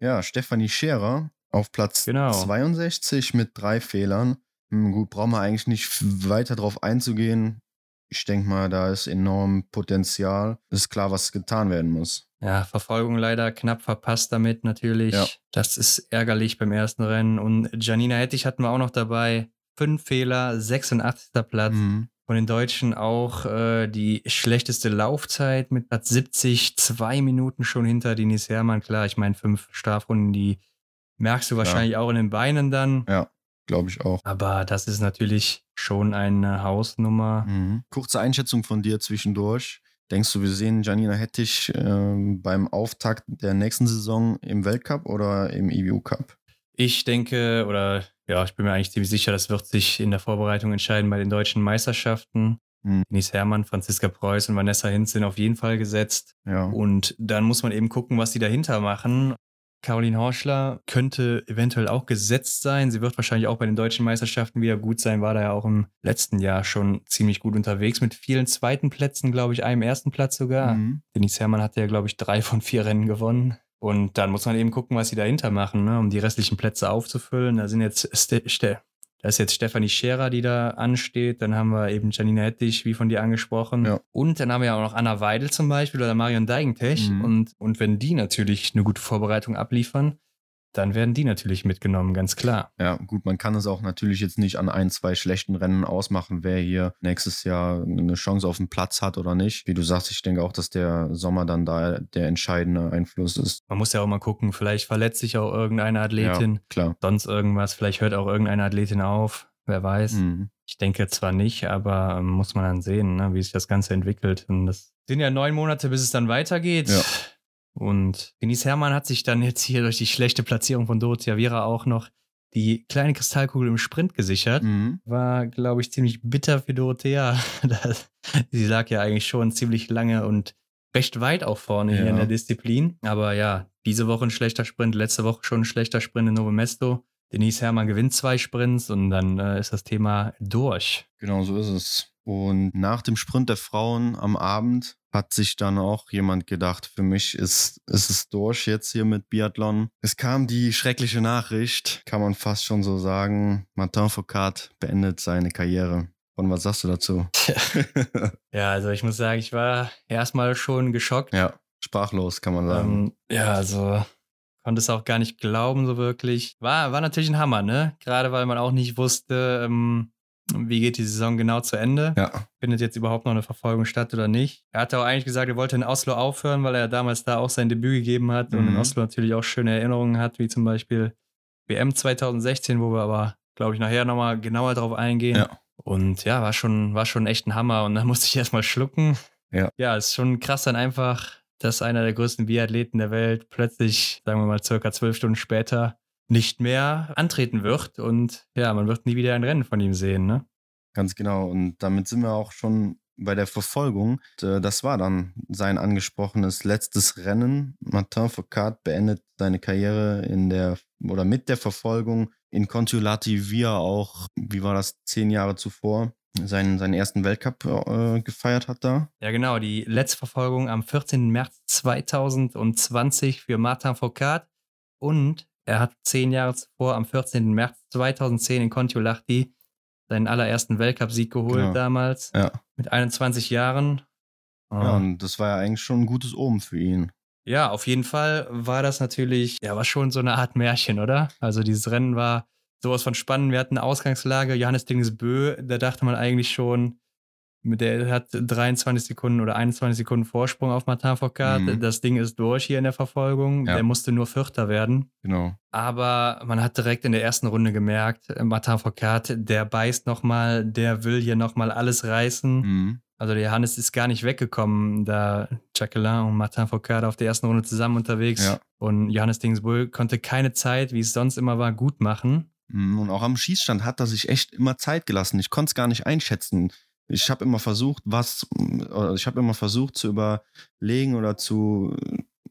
Ja, Stefanie Scherer auf Platz Genau. 62 mit drei Fehlern. Hm, Gut, brauchen wir eigentlich nicht weiter drauf einzugehen. Ich denke mal, da ist enorm Potenzial. Ist klar, was getan werden muss. Ja, Verfolgung leider knapp verpasst damit natürlich. Ja. Das ist ärgerlich beim ersten Rennen. Und Janina Hettich hatten wir auch noch dabei. Fünf Fehler, 86. Platz. Mhm. Von den Deutschen auch äh, die schlechteste Laufzeit mit Platz 70, zwei Minuten schon hinter Denise Herrmann. Klar, ich meine, fünf Strafrunden, die merkst du wahrscheinlich auch in den Beinen dann. Glaube ich auch. Aber das ist natürlich schon eine Hausnummer. Mhm. Kurze Einschätzung von dir zwischendurch. Denkst du, wir sehen Janina Hettich ähm, beim Auftakt der nächsten Saison im Weltcup oder im EBU Cup? Ich denke, oder ja, ich bin mir eigentlich ziemlich sicher, das wird sich in der Vorbereitung entscheiden bei den deutschen Meisterschaften. Mhm. Denise Herrmann, Franziska Preuß und Vanessa Hinz sind auf jeden Fall gesetzt. Ja. Und dann muss man eben gucken, was die dahinter machen. Caroline Horschler könnte eventuell auch gesetzt sein. Sie wird wahrscheinlich auch bei den deutschen Meisterschaften wieder gut sein, war da ja auch im letzten Jahr schon ziemlich gut unterwegs mit vielen zweiten Plätzen, glaube ich, einem ersten Platz sogar. Mhm. Denise Herrmann hat ja, glaube ich, drei von vier Rennen gewonnen. Und dann muss man eben gucken, was sie dahinter machen, ne, um die restlichen Plätze aufzufüllen. Da sind jetzt Ste Ste da ist jetzt Stefanie Scherer, die da ansteht. Dann haben wir eben Janina Hettich, wie von dir angesprochen. Ja. Und dann haben wir ja auch noch Anna Weidel zum Beispiel oder Marion Deigentech. Mhm. Und, und wenn die natürlich eine gute Vorbereitung abliefern, dann werden die natürlich mitgenommen, ganz klar. Ja, gut, man kann es auch natürlich jetzt nicht an ein, zwei schlechten Rennen ausmachen, wer hier nächstes Jahr eine Chance auf den Platz hat oder nicht. Wie du sagst, ich denke auch, dass der Sommer dann da der entscheidende Einfluss ist. Man muss ja auch mal gucken, vielleicht verletzt sich auch irgendeine Athletin, Ja, klar. sonst irgendwas, vielleicht hört auch irgendeine Athletin auf, wer weiß. Mhm. Ich denke zwar nicht, aber ähm, muss man dann sehen, ne, wie sich das Ganze entwickelt. Und das sind ja neun Monate, bis es dann weitergeht. Ja. Und Denise Herrmann hat sich dann jetzt hier durch die schlechte Platzierung von Dorothea Viera auch noch die kleine Kristallkugel im Sprint gesichert. Mhm. War, glaube ich, ziemlich bitter für Dorothea. (laughs) Das- Sie lag ja eigentlich schon ziemlich lange und recht weit auch vorne hier Ja. in der Disziplin. Aber ja, diese Woche ein schlechter Sprint, letzte Woche schon ein schlechter Sprint in Novo Mesto. Denise Herrmann gewinnt zwei Sprints und dann äh, ist das Thema durch. Genau so ist es. Und nach dem Sprint der Frauen am Abend hat sich dann auch jemand gedacht, für mich ist, ist es durch jetzt hier mit Biathlon. Es kam die schreckliche Nachricht, kann man fast schon so sagen, Martin Foucault beendet seine Karriere. Und was sagst du dazu? (laughs) Ja, also ich muss sagen, ich war erstmal schon geschockt. ja, sprachlos kann man sagen. Ähm, ja, also konnte es auch gar nicht glauben, so wirklich. War, war natürlich ein Hammer, ne? Gerade weil man auch nicht wusste, ähm, wie geht die Saison genau zu Ende. ja, Findet jetzt überhaupt noch eine Verfolgung statt oder nicht? Er hatte auch eigentlich gesagt, er wollte in Oslo aufhören, weil er damals da auch sein Debüt gegeben hat und in Mhm. Oslo natürlich auch schöne Erinnerungen hat, wie zum Beispiel WM 2016, wo wir aber, glaube ich, nachher nochmal genauer drauf eingehen. Ja. Und ja, war schon, war schon echt ein Hammer und da (laughs) musste ich erstmal schlucken. Ja. Ja, ist schon krass dann einfach, dass einer der größten Biathleten der Welt plötzlich, sagen wir mal, circa zwölf Stunden später nicht mehr antreten wird und ja, man wird nie wieder ein Rennen von ihm sehen, ne? Ganz genau. Und damit sind wir auch schon bei der Verfolgung. Äh, Das war dann sein angesprochenes letztes Rennen. Martin Foucault beendet seine Karriere in der oder mit der Verfolgung in Contiolati, er auch, wie war das, zehn Jahre zuvor, seinen, seinen ersten Weltcup äh, gefeiert hat da. Ja, genau. Die letzte Verfolgung am 14. März 2020 für Martin Foucault. Und er hat zehn Jahre zuvor, am 14. März 2010 in Kontiolahti, seinen allerersten Weltcup-Sieg geholt Genau. damals. Ja. Mit 21 Jahren. Ja, Ah, und das war ja eigentlich schon ein gutes Omen für ihn. Ja, auf jeden Fall war das natürlich, ja, war schon so eine Art Märchen, oder? Also dieses Rennen war sowas von spannend. Wir hatten eine Ausgangslage, Johannes Dinges Bö, da dachte man eigentlich schon, der hat 23 Sekunden oder 21 Sekunden Vorsprung auf Martin Foucault. Mhm. Das Ding ist durch hier in der Verfolgung. Ja. Der musste nur Vierter werden. Genau. Aber man hat direkt in der ersten Runde gemerkt, Martin Foucault, der beißt nochmal, der will hier nochmal alles reißen. Mhm. Also der Johannes ist gar nicht weggekommen, da Jacqueline und Martin Foucault auf der ersten Runde zusammen unterwegs. Ja. Und Johannes Dingsbull konnte keine Zeit, wie es sonst immer war, gut machen. Mhm. Und auch am Schießstand hat er sich echt immer Zeit gelassen. Ich konnte es gar nicht einschätzen ich habe immer versucht, was, ich habe immer versucht zu überlegen oder zu,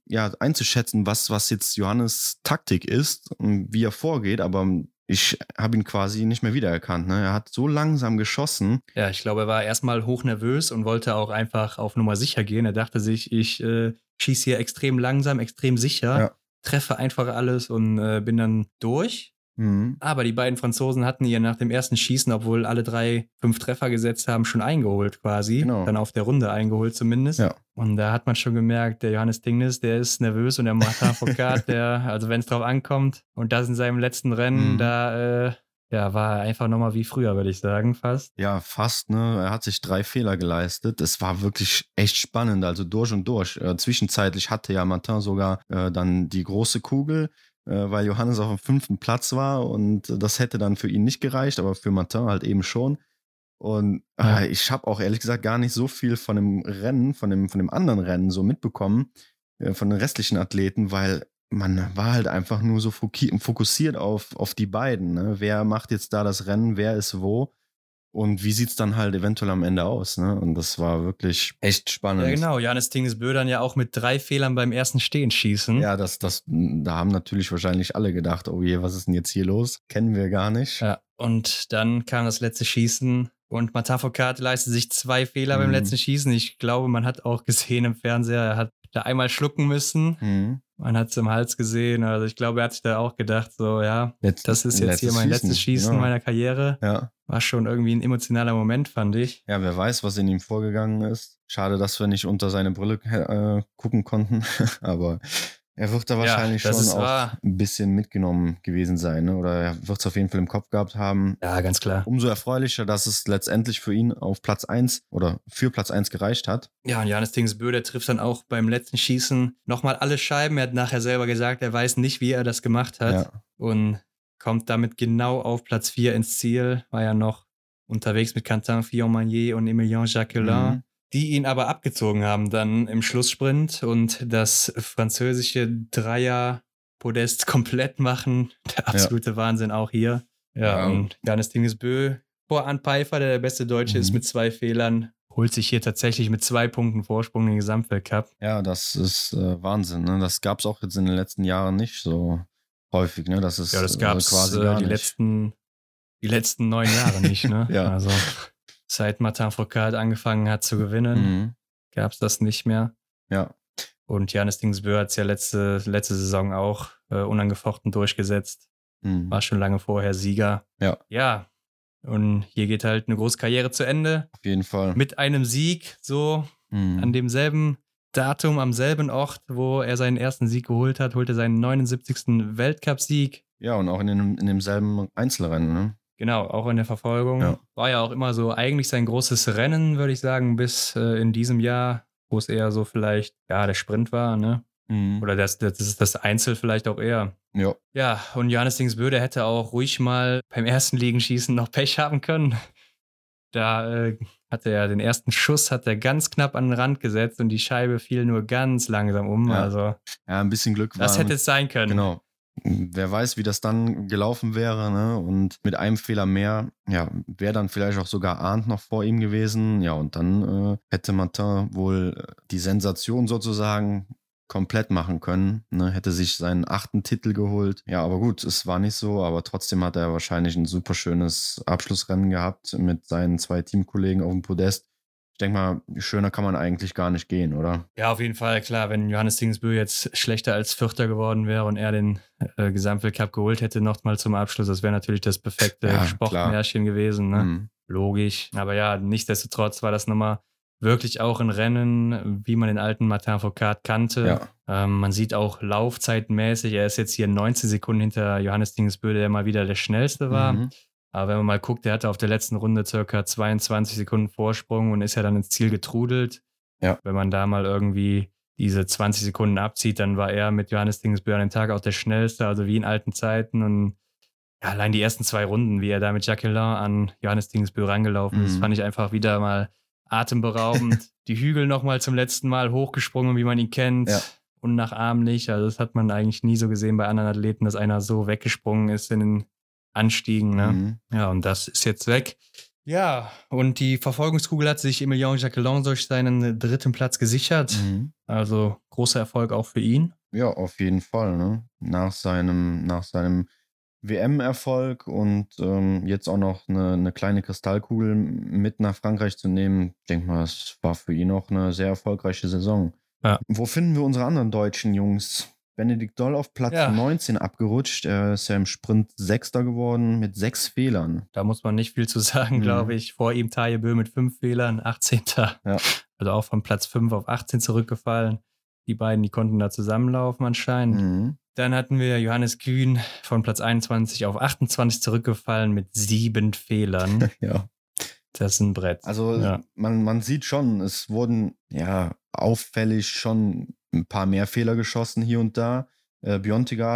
ja, einzuschätzen, was, was jetzt Johannes Taktik ist und wie er vorgeht, aber ich habe ihn quasi nicht mehr wiedererkannt. Ne? Er hat so langsam geschossen. Ja, ich glaube, er war erstmal hochnervös und wollte auch einfach auf Nummer sicher gehen. Er dachte sich, ich äh, schieße hier extrem langsam, extrem sicher, ja. treffe einfach alles und äh, bin dann durch. Mhm. Aber die beiden Franzosen hatten ihr nach dem ersten Schießen, obwohl alle drei fünf Treffer gesetzt haben, schon eingeholt quasi. Genau. Dann auf der Runde eingeholt zumindest. Ja. Und da hat man schon gemerkt, der Johannes Dingnes, der ist nervös und der Martin (laughs) Foucault, der, also wenn es drauf ankommt und das in seinem letzten Rennen, mhm. da äh, ja, war einfach nochmal wie früher, würde ich sagen, fast. Ja, fast, ne? Er hat sich drei Fehler geleistet. Es war wirklich echt spannend, also durch und durch. Äh, zwischenzeitlich hatte ja Martin sogar äh, dann die große Kugel weil Johannes auf dem fünften Platz war und das hätte dann für ihn nicht gereicht, aber für Martin halt eben schon. Und äh, ich habe auch ehrlich gesagt gar nicht so viel von dem Rennen, von dem, von dem anderen Rennen so mitbekommen, äh, von den restlichen Athleten, weil man war halt einfach nur so fokussiert auf, auf die beiden. Ne? Wer macht jetzt da das Rennen, wer ist wo? Und wie sieht es dann halt eventuell am Ende aus? Ne? Und das war wirklich echt spannend. Ja, genau. Janis Tingesbö dann ja auch mit drei Fehlern beim ersten Stehen schießen. Ja, das, das, da haben natürlich wahrscheinlich alle gedacht, oh je, was ist denn jetzt hier los? Kennen wir gar nicht. Ja, und dann kam das letzte Schießen und Matafokat leistet sich zwei Fehler mhm. beim letzten Schießen. Ich glaube, man hat auch gesehen im Fernseher, er hat da einmal schlucken müssen. Mhm. Man hat es im Hals gesehen. Also ich glaube, er hat sich da auch gedacht, so, ja, Letzt, das ist jetzt hier mein Schießen. letztes Schießen ja. meiner Karriere. Ja. War schon irgendwie ein emotionaler Moment, fand ich. Ja, wer weiß, was in ihm vorgegangen ist. Schade, dass wir nicht unter seine Brille äh, gucken konnten. (laughs) Aber er wird da wahrscheinlich ja, schon auch wahr. ein bisschen mitgenommen gewesen sein, ne? oder er wird es auf jeden Fall im Kopf gehabt haben. Ja, ganz klar. Umso erfreulicher, dass es letztendlich für ihn auf Platz 1 oder für Platz 1 gereicht hat. Ja, und Janis Dingsbö, der trifft dann auch beim letzten Schießen nochmal alle Scheiben. Er hat nachher selber gesagt, er weiß nicht, wie er das gemacht hat. Ja. Und kommt damit genau auf Platz 4 ins Ziel. War ja noch unterwegs mit Quentin Fillon-Magnier und Emilien Jacquelin. Mhm die ihn aber abgezogen haben dann im Schlusssprint und das französische Dreier-Podest (laughs) komplett machen. Der absolute ja. Wahnsinn auch hier. Ja, ja. und Janis Dingesbö vor An Pfeiffer, der der beste Deutsche mhm. ist mit zwei Fehlern, holt sich hier tatsächlich mit zwei Punkten Vorsprung den Gesamtweltcup. Ja, das ist äh, Wahnsinn. Ne? Das gab es auch jetzt in den letzten Jahren nicht so häufig. Ne? Das ist ja, das gab es äh, quasi äh, die letzten die letzten neun Jahre nicht. Ne? (laughs) ja. Also seit Martin Foucault angefangen hat zu gewinnen, mhm. gab es das nicht mehr. Ja. Und Janis Dingsbö hat es ja letzte, letzte Saison auch äh, unangefochten durchgesetzt. Mhm. War schon lange vorher Sieger. Ja. Ja. Und hier geht halt eine große Karriere zu Ende. Auf jeden Fall. Mit einem Sieg, so mhm. an demselben Datum, am selben Ort, wo er seinen ersten Sieg geholt hat, holte seinen 79. Weltcupsieg. Ja, und auch in, dem, in demselben Einzelrennen, ne? Genau, auch in der Verfolgung. Ja. War ja auch immer so eigentlich sein großes Rennen, würde ich sagen, bis äh, in diesem Jahr, wo es eher so vielleicht, ja, der Sprint war, ne? Mhm. Oder das, das ist das Einzel vielleicht auch eher. Ja. Ja, und Johannes Dingsböde hätte auch ruhig mal beim ersten Liegenschießen noch Pech haben können. Da äh, hatte er den ersten Schuss, hat er ganz knapp an den Rand gesetzt und die Scheibe fiel nur ganz langsam um. Ja. Also, ja, ein bisschen Glück war. Das hätte es sein können. Genau wer weiß, wie das dann gelaufen wäre. Ne? Und mit einem Fehler mehr, ja, wäre dann vielleicht auch sogar Arndt noch vor ihm gewesen. Ja, und dann äh, hätte Martin wohl äh, die Sensation sozusagen komplett machen können. Ne? Hätte sich seinen achten Titel geholt. Ja, aber gut, es war nicht so, aber trotzdem hat er wahrscheinlich ein super schönes Abschlussrennen gehabt mit seinen zwei Teamkollegen auf dem Podest ich denke mal, schöner kann man eigentlich gar nicht gehen, oder? Ja, auf jeden Fall, klar. Wenn Johannes Dingsbö jetzt schlechter als Vierter geworden wäre und er den äh, Gesamtweltcup geholt hätte, nochmal zum Abschluss, das wäre natürlich das perfekte ja, Sportmärchen gewesen. Ne? Mhm. Logisch. Aber ja, nichtsdestotrotz war das nochmal wirklich auch ein Rennen, wie man den alten Martin Foucault kannte. Ja. Ähm, man sieht auch laufzeitmäßig, er ist jetzt hier 19 Sekunden hinter Johannes Dingsböde, der mal wieder der schnellste war. Mhm. Aber wenn man mal guckt, der hatte auf der letzten Runde circa 22 Sekunden Vorsprung und ist ja dann ins Ziel getrudelt. Ja. Wenn man da mal irgendwie diese 20 Sekunden abzieht, dann war er mit Johannes Dingsbö an dem Tag auch der schnellste, also wie in alten Zeiten. Und ja, allein die ersten zwei Runden, wie er da mit Jacqueline an Johannes Dingsbö rangelaufen ist, Mhm. fand ich einfach wieder mal atemberaubend. (laughs) die Hügel nochmal zum letzten Mal hochgesprungen, wie man ihn kennt. Ja. Und nachahmlich. Also, das hat man eigentlich nie so gesehen bei anderen Athleten, dass einer so weggesprungen ist in den Anstiegen. Ne? Mhm. Ja, und das ist jetzt weg. Ja, und die Verfolgungskugel hat sich Emilien Jacquelin durch seinen dritten Platz gesichert. Mhm. Also großer Erfolg auch für ihn. Ja, auf jeden Fall. Ne? Nach seinem, nach seinem WM-Erfolg und ähm, jetzt auch noch eine, eine kleine Kristallkugel mit nach Frankreich zu nehmen, ich denke mal, es war für ihn auch eine sehr erfolgreiche Saison. Ja. Wo finden wir unsere anderen deutschen Jungs? Benedikt Doll auf Platz Ja. 19 abgerutscht. Er ist ja im Sprint Sechster geworden mit sechs Fehlern. Da muss man nicht viel zu sagen, Mhm. glaube ich. Vor ihm Taje Bö mit fünf Fehlern, 18. Ja. Also auch von Platz 5 auf 18 zurückgefallen. Die beiden, die konnten da zusammenlaufen anscheinend. Mhm. Dann hatten wir Johannes Kühn von Platz 21 auf 28 zurückgefallen mit sieben Fehlern. (laughs) Ja. Das ist ein Brett. Also Ja. man, man sieht schon, es wurden ja auffällig schon ein paar mehr Fehler geschossen hier und da. Äh,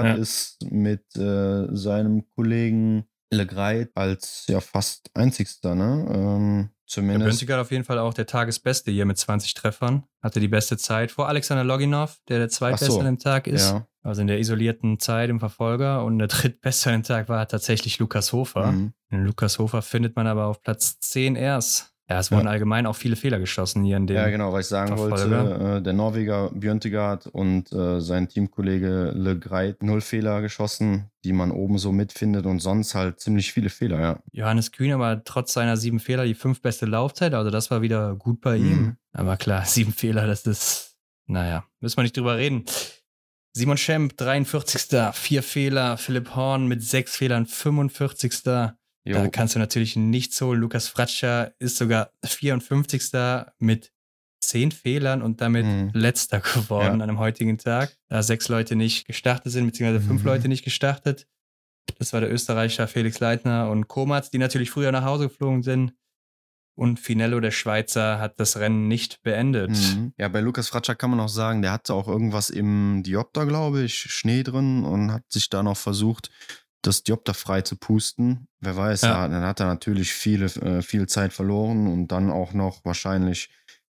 Ja. ist mit äh, seinem Kollegen Legreit als ja fast einzigster, ne? Ähm, zumindest. Bönziger auf jeden Fall auch der Tagesbeste hier mit 20 Treffern. Hatte die beste Zeit vor Alexander Loginov, der der zweitbeste so. an dem Tag ist. Ja. Also in der isolierten Zeit im Verfolger. Und der (laughs) drittbeste an dem Tag war tatsächlich Lukas Hofer. Mhm. Lukas Hofer findet man aber auf Platz 10 erst. Ja, es wurden Ja. allgemein auch viele Fehler geschossen hier in dem. ja, genau, was ich sagen Verfolger. wollte. Äh, der Norweger Björntegard und äh, sein Teamkollege Legreit null Fehler geschossen, die man oben so mitfindet und sonst halt ziemlich viele Fehler, ja. Johannes Kühn aber trotz seiner sieben Fehler die fünf beste Laufzeit. Also das war wieder gut bei ihm. Mhm. Aber klar, (laughs) sieben Fehler, das ist, naja, müssen wir nicht drüber reden. Simon Schemp, 43. Vier Fehler. Philipp Horn mit sechs Fehlern, 45. Jo. Da kannst du natürlich nichts holen. Lukas Fratscher ist sogar 54. mit zehn Fehlern und damit Mhm. letzter geworden Ja. an einem heutigen Tag, da sechs Leute nicht gestartet sind, beziehungsweise fünf Mhm. Leute nicht gestartet. Das war der Österreicher Felix Leitner und Komatz, die natürlich früher nach Hause geflogen sind. Und Finello, der Schweizer, hat das Rennen nicht beendet. Mhm. Ja, bei Lukas Fratscher kann man auch sagen, der hatte auch irgendwas im Diopter, glaube ich, Schnee drin und hat sich da noch versucht, das Diopter frei zu pusten. Wer weiß, Ja. dann hat er natürlich viele, äh, viel Zeit verloren und dann auch noch wahrscheinlich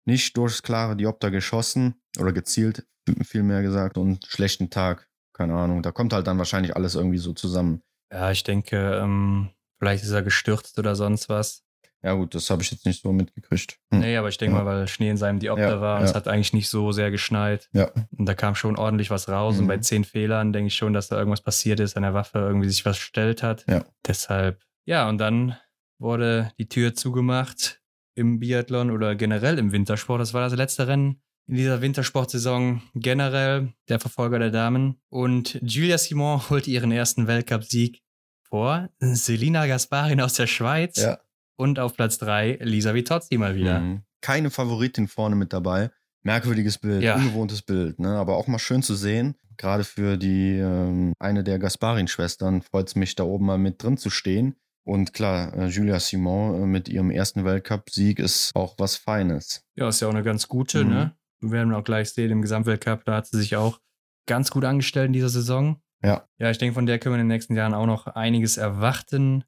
nicht durchs klare Diopter geschossen oder gezielt, vielmehr gesagt, und schlechten Tag. Keine Ahnung. Da kommt halt dann wahrscheinlich alles irgendwie so zusammen. Ja, ich denke, ähm, vielleicht ist er gestürzt oder sonst was. Ja, gut, das habe ich jetzt nicht so mitgekriegt. Hm. Nee, aber ich denke Ja. mal, weil Schnee in seinem Diopter Ja, war und ja. es hat eigentlich nicht so sehr geschneit. Ja. Und da kam schon ordentlich was raus. Und Mhm. bei zehn Fehlern denke ich schon, dass da irgendwas passiert ist, an der Waffe irgendwie sich was verstellt hat. Ja. Deshalb, ja, und dann wurde die Tür zugemacht im Biathlon oder generell im Wintersport. Das war das letzte Rennen in dieser Wintersportsaison generell, der Verfolger der Damen. Und Julia Simon (laughs) holte ihren ersten Weltcupsieg vor Selina Gasparin aus der Schweiz. Ja. Und auf Platz drei Lisa Vitozzi mal wieder. Mhm. Keine Favoritin vorne mit dabei. Merkwürdiges Bild, Ja. ungewohntes Bild, ne? aber auch mal schön zu sehen. Gerade für die ähm, eine der Gasparin-Schwestern freut es mich, da oben mal mit drin zu stehen. Und klar, äh, Julia Simon äh, mit ihrem ersten Weltcup-Sieg ist auch was Feines. Ja, ist ja auch eine ganz gute, Mhm. ne? Wir werden auch gleich sehen, im Gesamtweltcup, da hat sie sich auch ganz gut angestellt in dieser Saison. Ja. Ja, ich denke, von der können wir in den nächsten Jahren auch noch einiges erwarten.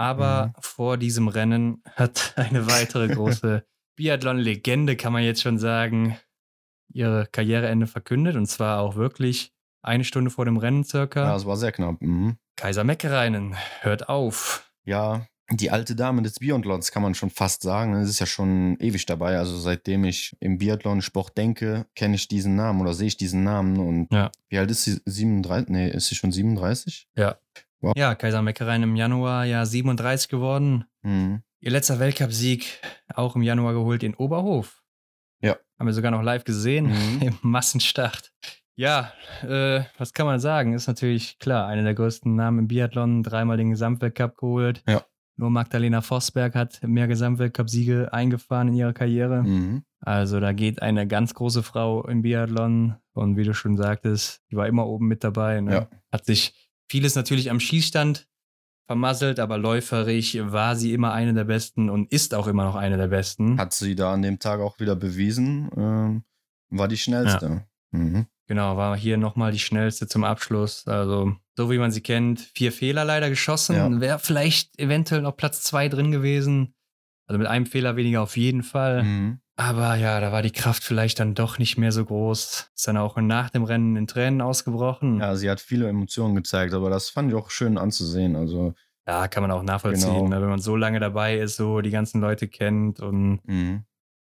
Aber Mhm. vor diesem Rennen hat eine weitere große (laughs) Biathlon-Legende, kann man jetzt schon sagen, ihre Karriereende verkündet. Und zwar auch wirklich eine Stunde vor dem Rennen circa. Ja, es war sehr knapp. Mhm. Kaiser Meckereinen hört auf. Ja, die alte Dame des Biathlons kann man schon fast sagen. Es ist ja schon ewig dabei. Also seitdem ich im Biathlon-Sport denke, kenne ich diesen Namen oder sehe ich diesen Namen. Und Ja. wie alt ist sie? 37? Nee, ist sie schon 37? Ja, Kaiser Meckereien im Januar ja 37 geworden. Mhm. Ihr letzter Weltcup-Sieg auch im Januar geholt in Oberhof. Ja. Haben wir sogar noch live gesehen Mhm. (laughs) im Massenstart. Ja, äh, was kann man sagen? Ist natürlich klar, einer der größten Namen im Biathlon, dreimal den Gesamtweltcup geholt. Ja. Nur Magdalena Vosberg hat mehr Gesamtweltcup-Siege eingefahren in ihrer Karriere. Mhm. Also da geht eine ganz große Frau im Biathlon und wie du schon sagtest, die war immer oben mit dabei. Ne? Ja. Hat sich vieles natürlich am Schießstand vermasselt, aber läuferisch war sie immer eine der besten und ist auch immer noch eine der besten. Hat sie da an dem Tag auch wieder bewiesen, ähm, war die schnellste. Mhm. Genau, war hier nochmal die schnellste zum Abschluss. Also, so wie man sie kennt, vier Fehler leider geschossen. Ja. Wäre vielleicht eventuell noch Platz zwei drin gewesen. Also mit einem Fehler weniger auf jeden Fall. Mhm. Aber ja, da war die Kraft vielleicht dann doch nicht mehr so groß. Ist dann auch nach dem Rennen in Tränen ausgebrochen. Ja, sie hat viele Emotionen gezeigt, aber das fand ich auch schön anzusehen. Also, Ja, kann man auch nachvollziehen, Genau. ne? wenn man so lange dabei ist, so die ganzen Leute kennt und mhm.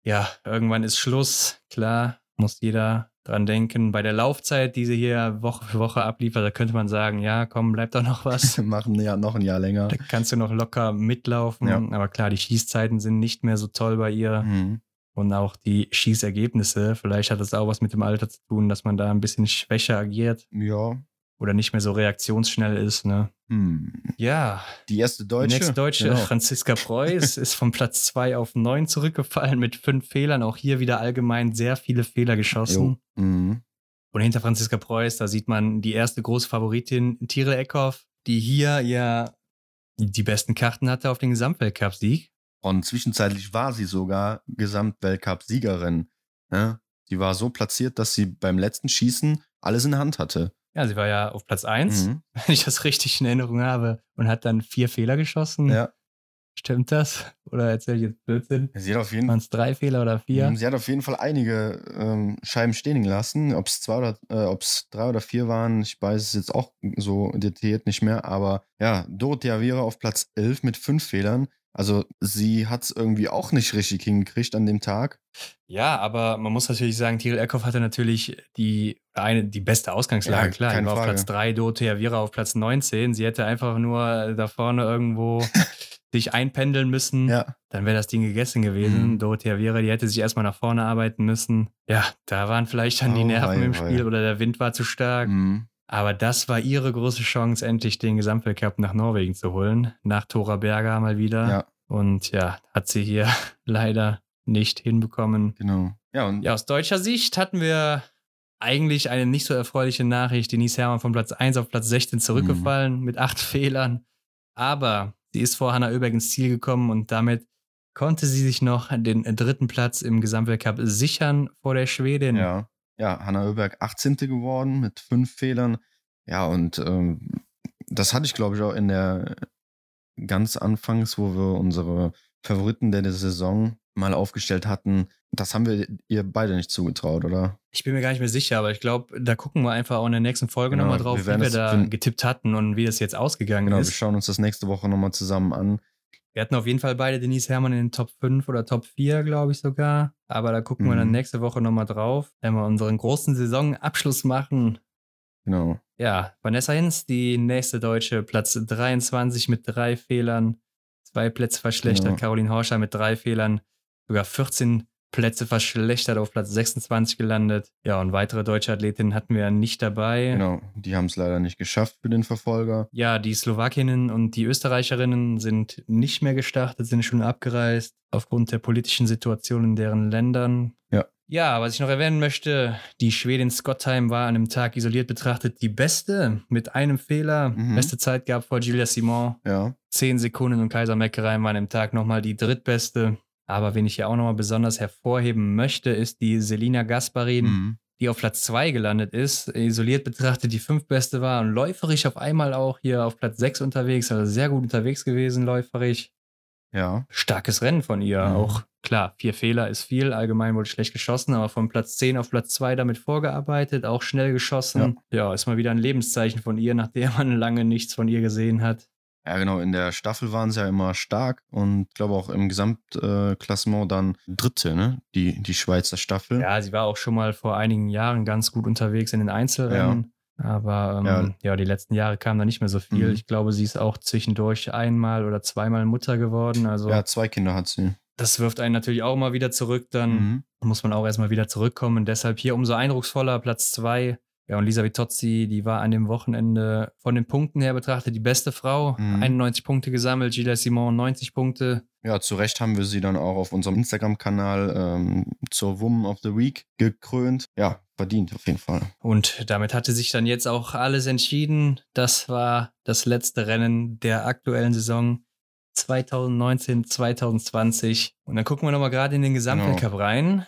ja, irgendwann ist Schluss. Klar, muss jeder dran denken. Bei der Laufzeit, die sie hier Woche für Woche abliefert, da könnte man sagen, ja, komm, bleibt doch noch was. (laughs) machen ja noch ein Jahr länger. Da kannst du noch locker mitlaufen. Ja. Aber klar, die Schießzeiten sind nicht mehr so toll bei ihr. Mhm. Und auch die Schießergebnisse. Vielleicht hat das auch was mit dem Alter zu tun, dass man da ein bisschen schwächer agiert Ja. oder nicht mehr so reaktionsschnell ist. Ne? Hm. Ja, Die erste die Deutsche. nächste Deutsche, Genau. Franziska Preuß, (laughs) ist von Platz 2 auf 9 zurückgefallen mit fünf Fehlern. Auch hier wieder allgemein sehr viele Fehler geschossen. Mhm. Und hinter Franziska Preuß, da sieht man die erste große Favoritin, Tiril Eckhoff, die hier ja die besten Karten hatte auf den Gesamtweltcup-Sieg. Und zwischenzeitlich war sie sogar Gesamtweltcup-Siegerin. Ja? Sie war so platziert, dass sie beim letzten Schießen alles in der Hand hatte. Ja, sie war ja auf Platz 1, Mhm. (laughs) wenn ich das richtig in Erinnerung habe, und hat dann vier Fehler geschossen. Ja. Stimmt das? Oder erzähle ich jetzt Blödsinn? Sie hat auf jeden Waren es drei Fehler oder vier? Mhm, Sie hat auf jeden Fall einige ähm, Scheiben stehen lassen. Ob es zwei oder äh, ob es drei oder vier waren, ich weiß es jetzt auch so detailliert nicht mehr. Aber ja, Dorothea Vera auf Platz 11 mit fünf Fehlern. Also sie hat es irgendwie auch nicht richtig hingekriegt an dem Tag. Ja, aber man muss natürlich sagen, Tiril Eckhoff hatte natürlich die, eine, die beste Ausgangslage. Ja, Klar, die keine war auf. Platz 3, Dorothea Viera auf Platz 19. Sie hätte einfach nur da vorne irgendwo (laughs) sich einpendeln müssen. Ja, Dann wäre das Ding gegessen gewesen. Mhm. Dorothea Viera, die hätte sich erstmal nach vorne arbeiten müssen. Ja, da waren vielleicht dann die Oh, Nerven wei, im. Spiel oder der Wind war zu stark. mhm. Aber das war ihre große Chance, endlich den Gesamtweltcup nach Norwegen zu holen. Nach Tora Berger mal wieder. ja, Und ja, hat sie hier (laughs) leider nicht hinbekommen. genau. Ja, und Ja, aus deutscher Sicht hatten wir eigentlich eine nicht so erfreuliche Nachricht. Denise Herrmann von Platz 1 auf Platz 16 zurückgefallen mit acht (laughs) Fehlern. Aber sie ist vor Hanna Oeberg ins Ziel gekommen und damit konnte sie sich noch den dritten Platz im Gesamtweltcup sichern vor der Schwedin. Ja, ja, Hanna Oeberg 18. geworden mit fünf Fehlern. Ja, und ähm, das hatte ich, glaube ich, auch in der ganz anfangs, wo wir unsere Favoriten der, Saison mal aufgestellt hatten. Das haben wir ihr beide nicht zugetraut, oder? Ich bin mir gar nicht mehr sicher, aber ich glaube, da gucken wir einfach auch in der nächsten Folge Genau, nochmal drauf, wir wie wir das da getippt hatten und wie das jetzt ausgegangen Genau, wir ist. schauen uns das nächste Woche nochmal zusammen an. Wir hatten auf jeden Fall beide Denise Herrmann in den Top 5 oder Top 4, glaube ich sogar. Aber da gucken wir dann Mhm. nächste Woche nochmal drauf, wenn wir unseren großen Saisonabschluss machen. Genau. Ja, Vanessa Hinz, die nächste Deutsche, Platz 23 mit drei Fehlern. Zwei Plätze verschlechtert. Genau. Caroline Horscher mit drei Fehlern. Sogar 14 Plätze verschlechtert, auf Platz 26 gelandet. Ja, und weitere deutsche Athletinnen hatten wir nicht dabei. Genau. Die haben es leider nicht geschafft für den Verfolger. Ja, die Slowakinnen und die Österreicherinnen sind nicht mehr gestartet, sind schon abgereist aufgrund der politischen Situation in deren Ländern. Ja. Ja, was ich noch erwähnen möchte, die Schwedin Scottheim war an dem Tag isoliert betrachtet die beste mit einem Fehler. Mhm. Beste Zeit gab vor Julia Simon. Ja. 10 Sekunden und Kaiser Meckereien waren am Tag nochmal die drittbeste. Aber wen ich hier auch nochmal besonders hervorheben möchte, ist die Selina Gasparin Mhm. die auf Platz 2 gelandet ist, isoliert betrachtet die fünftbeste war und läuferisch auf einmal auch hier auf Platz 6 unterwegs, also sehr gut unterwegs gewesen, läuferisch. Ja. Starkes Rennen von ihr. Mhm. Auch klar, vier Fehler ist viel, allgemein wurde schlecht geschossen, aber von Platz 10 auf Platz 2 damit vorgearbeitet, auch schnell geschossen. Ja. ist mal wieder ein Lebenszeichen von ihr, nachdem man lange nichts von ihr gesehen hat. Ja, genau. In der Staffel waren sie ja immer stark und ich glaube auch im Gesamtklassement Klassement dann Dritte, ne? Die, die Schweizer Staffel. Ja, sie war auch schon mal vor einigen Jahren ganz gut unterwegs in den Einzelrennen. Aber ähm, ja. Ja. die letzten Jahre kam da nicht mehr so viel. Mhm. Ich glaube, sie ist auch zwischendurch einmal oder zweimal Mutter geworden. Also Ja, zwei Kinder hat sie. das wirft einen natürlich auch mal wieder zurück. Dann Mhm. muss man auch erstmal wieder zurückkommen. Deshalb hier umso eindrucksvoller Platz zwei Ja, und Lisa Vitozzi, die war an dem Wochenende von den Punkten her betrachtet die beste Frau. Mhm. 91 Punkte gesammelt, Gilles Simon 90 Punkte. Ja, zu Recht haben wir sie dann auch auf unserem Instagram-Kanal ähm, zur Woman of the Week gekrönt. Ja, verdient auf jeden Fall. Und damit hatte sich dann jetzt auch alles entschieden. Das war das letzte Rennen der aktuellen Saison 2019, 2020. Und dann gucken wir nochmal gerade in den Gesamtweltcup rein.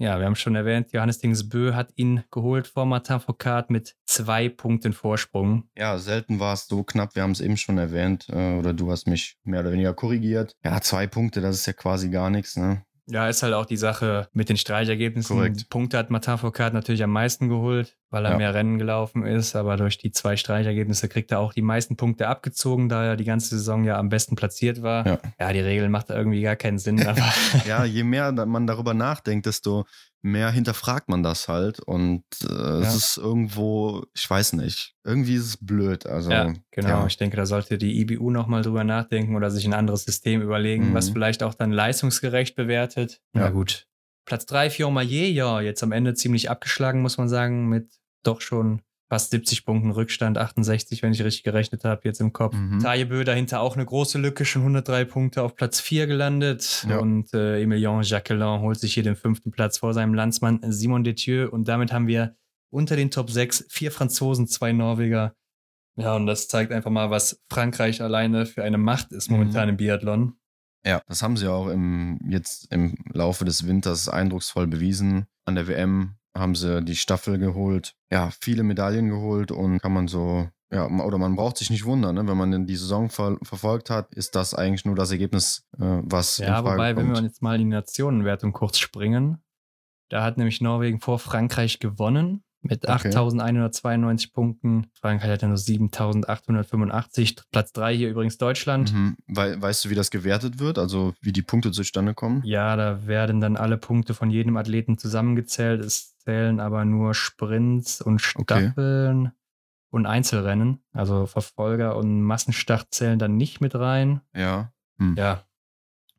Ja, wir haben schon erwähnt, Johannes Dingsbö hat ihn geholt vor Martin Foucault mit zwei Punkten Vorsprung. Ja, selten war es so knapp. Wir haben es eben schon erwähnt. Äh, oder du hast mich mehr oder weniger korrigiert. Ja, zwei Punkte, das ist ja quasi gar nichts, ne? Ja, ist halt auch die Sache mit den Streichergebnissen. Korrekt. Punkte hat Martin Foucault natürlich am meisten geholt, weil er Ja. mehr Rennen gelaufen ist. Aber durch die zwei Streichergebnisse kriegt er auch die meisten Punkte abgezogen, da er die ganze Saison ja am besten platziert war. Ja. Ja, die Regel macht irgendwie gar keinen Sinn. Aber (laughs) Ja, je mehr man darüber nachdenkt, desto mehr hinterfragt man das halt. Und äh, es Ja. ist irgendwo, ich weiß nicht, irgendwie ist es blöd. Also, ja, genau. ja. Ich denke, da sollte die IBU nochmal drüber nachdenken oder sich ein anderes System überlegen, Mhm. was vielleicht auch dann leistungsgerecht bewertet. Na Ja. gut. Platz 3, Fion Maillet, ja, jetzt am Ende ziemlich abgeschlagen, muss man sagen, mit doch schon fast 70 Punkten Rückstand, 68, wenn ich richtig gerechnet habe, jetzt im Kopf. Mhm. Tajebö dahinter auch eine große Lücke, schon 103 Punkte auf Platz 4 gelandet. Ja. Und äh, Emilien Jacquelin holt sich hier den fünften Platz vor seinem Landsmann Simon Detieu. Und damit haben wir unter den Top 6 vier Franzosen, zwei Norweger. Ja, und das zeigt einfach mal, was Frankreich alleine für eine Macht ist momentan Mhm. im Biathlon. Ja, das haben sie auch im, jetzt im Laufe des Winters eindrucksvoll bewiesen. An der WM haben sie die Staffel geholt, ja, viele Medaillen geholt und kann man so, ja, oder man braucht sich nicht wundern, ne? wenn man die Saison ver verfolgt hat, ist das eigentlich nur das Ergebnis, äh, was Ja, wobei, wenn kommt. wir jetzt mal in die Nationenwertung kurz springen, da hat nämlich Norwegen vor Frankreich gewonnen mit Okay. 8.192 Punkten. Frankreich hat ja nur 7.885. Platz 3 hier übrigens Deutschland. Mhm. Wei weißt du, wie das gewertet wird? Also wie die Punkte zustande kommen? Ja, da werden dann alle Punkte von jedem Athleten zusammengezählt. Es zählen aber nur Sprints und Okay. Staffeln und Einzelrennen. Also Verfolger und Massenstart zählen dann nicht mit rein. Ja. Ja,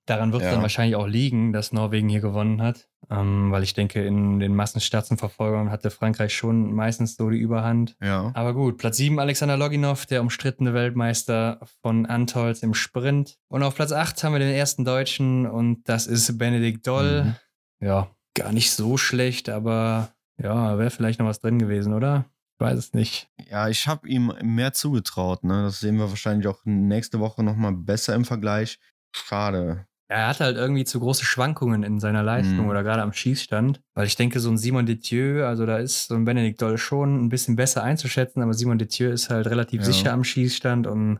daran wird es Ja. dann wahrscheinlich auch liegen, dass Norwegen hier gewonnen hat. Ähm, weil ich denke, in den Massenstarts und Verfolgern hatte Frankreich schon meistens so die Überhand. Ja. Aber gut, Platz 7 Alexander Loginov, der umstrittene Weltmeister von Antolz im Sprint. Und auf Platz 8 haben wir den ersten Deutschen und das ist Benedikt Doll. Mhm. Ja, gar nicht so schlecht, aber ja, wäre vielleicht noch was drin gewesen, oder? Ich weiß es nicht. Ja, ich habe ihm mehr zugetraut. Ne? Das sehen wir wahrscheinlich auch nächste Woche nochmal besser im Vergleich. Schade. Er hat halt irgendwie zu große Schwankungen in seiner Leistung Mhm. oder gerade am Schießstand. Weil ich denke, so ein Simon Detieu, also da ist so ein Benedikt Doll schon ein bisschen besser einzuschätzen, aber Simon Detieu ist halt relativ Ja. sicher am Schießstand und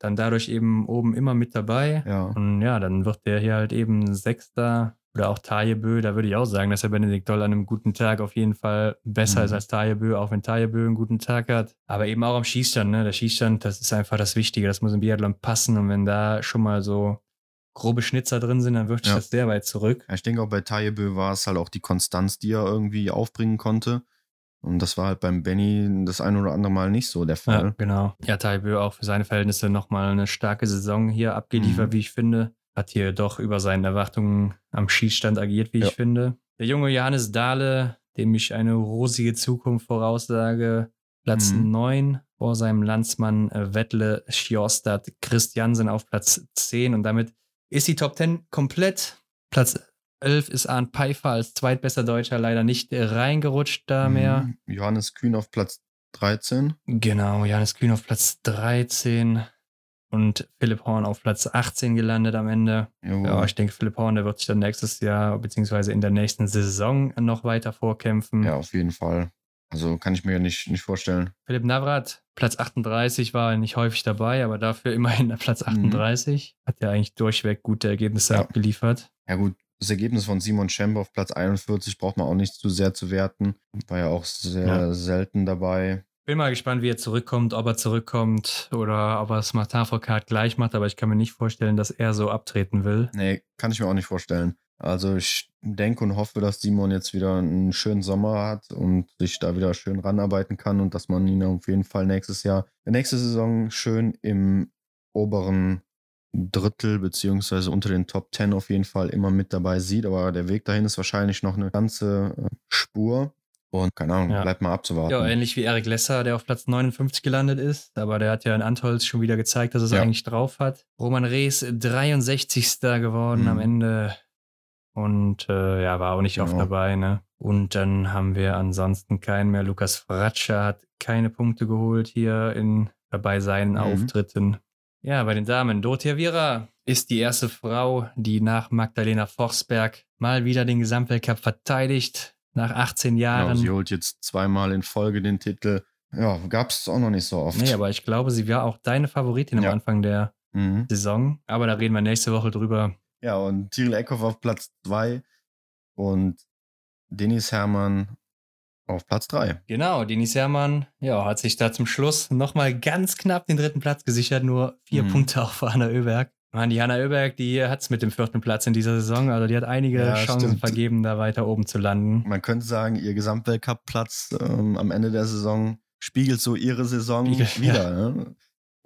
dann dadurch eben oben immer mit dabei. Ja. Und ja, dann wird der hier halt eben Sechster oder auch Tajebö. Da würde ich auch sagen, dass der Benedikt Doll an einem guten Tag auf jeden Fall besser Mhm. ist als Tajebö, auch wenn Tajebö einen guten Tag hat. Aber eben auch am Schießstand, ne? Der Schießstand, das ist einfach das Wichtige. Das muss im Biathlon passen. Und wenn da schon mal so grobe Schnitzer drin sind, dann wirft sich Ja. das sehr weit zurück. Ja, ich denke auch bei Tajebö war es halt auch die Konstanz, die er irgendwie aufbringen konnte. Und das war halt beim Benny das ein oder andere Mal nicht so der Ja, Fall. genau. Ja, Tajebö auch für seine Verhältnisse nochmal eine starke Saison hier abgeliefert, Mhm. wie ich finde. Hat hier doch über seinen Erwartungen am Schießstand agiert, wie Ja. ich finde. Der junge Johannes Dahle, dem ich eine rosige Zukunft voraussage, Platz Mhm. 9 vor seinem Landsmann äh, Wettle Sjostad Christiansen auf Platz 10 und damit ist die Top 10 komplett. Platz 11 ist Arndt Pfeiffer als zweitbester Deutscher leider nicht äh, reingerutscht da mehr. Mhm. Johannes Kühn auf Platz 13. Genau, Johannes Kühn auf Platz 13 und Philipp Horn auf Platz 18 gelandet am Ende. Jawohl. Ja, ich denke, Philipp Horn, der wird sich dann nächstes Jahr beziehungsweise in der nächsten Saison noch weiter vorkämpfen. ja, auf jeden Fall. Also kann ich mir nicht, nicht vorstellen. Philipp Navrat, Platz 38, war nicht häufig dabei, aber dafür immerhin Platz 38. Hat ja eigentlich durchweg gute Ergebnisse Mhm. Ja. abgeliefert. Ja gut, das Ergebnis von Simon Schemp auf Platz 41 braucht man auch nicht zu sehr zu werten. War ja auch sehr Ja. selten dabei. Bin mal gespannt, wie er zurückkommt, ob er zurückkommt oder ob er es Martin Foucault gleich macht, aber ich kann mir nicht vorstellen, dass er so abtreten will. Nee, kann ich mir auch nicht vorstellen. Also ich denke und hoffe, dass Simon jetzt wieder einen schönen Sommer hat und sich da wieder schön ranarbeiten kann und dass man ihn auf jeden Fall nächstes Jahr, nächste Saison schön im oberen Drittel beziehungsweise unter den Top 10 auf jeden Fall immer mit dabei sieht. Aber der Weg dahin ist wahrscheinlich noch eine ganze äh, Spur. Und keine Ahnung, Ja. bleibt mal abzuwarten. Ja, ähnlich wie Eric Lesser, der auf Platz 59 gelandet ist. Aber der hat ja in Antolz schon wieder gezeigt, dass er es Ja. eigentlich drauf hat. Roman Rees 63. geworden Mhm. am Ende. Und äh, ja, war auch nicht oft Genau. dabei, ne? Und dann haben wir ansonsten keinen mehr. Lukas Fratscher hat keine Punkte geholt hier in, bei seinen Mhm. Auftritten. Ja, bei den Damen. Dorothea Viera ist die erste Frau, die nach Magdalena Forsberg mal wieder den Gesamtweltcup verteidigt. Nach 18 Ja, Jahren. sie holt jetzt zweimal in Folge den Titel. Ja, gab es auch noch nicht so oft. Nee, aber ich glaube, sie war auch deine Favoritin Ja. am Anfang der mhm. Saison. Aber da reden wir nächste Woche drüber. Ja, und Tyrell Eckhoff auf Platz 2 und Denis Hermann auf Platz 3. Genau, Denis Hermann ja, hat sich da zum Schluss nochmal ganz knapp den dritten Platz gesichert. Nur vier Mhm. Punkte auch für Hanna Oeberg. Mann, die Hanna Oeberg, die hat es mit dem vierten Platz in dieser Saison. Also die hat einige Ja, Chancen stimmt. vergeben, da weiter oben zu landen. Man könnte sagen, ihr Gesamtweltcup-Platz ähm, am Ende der Saison spiegelt so ihre Saison Spiegelt, wieder. Ne?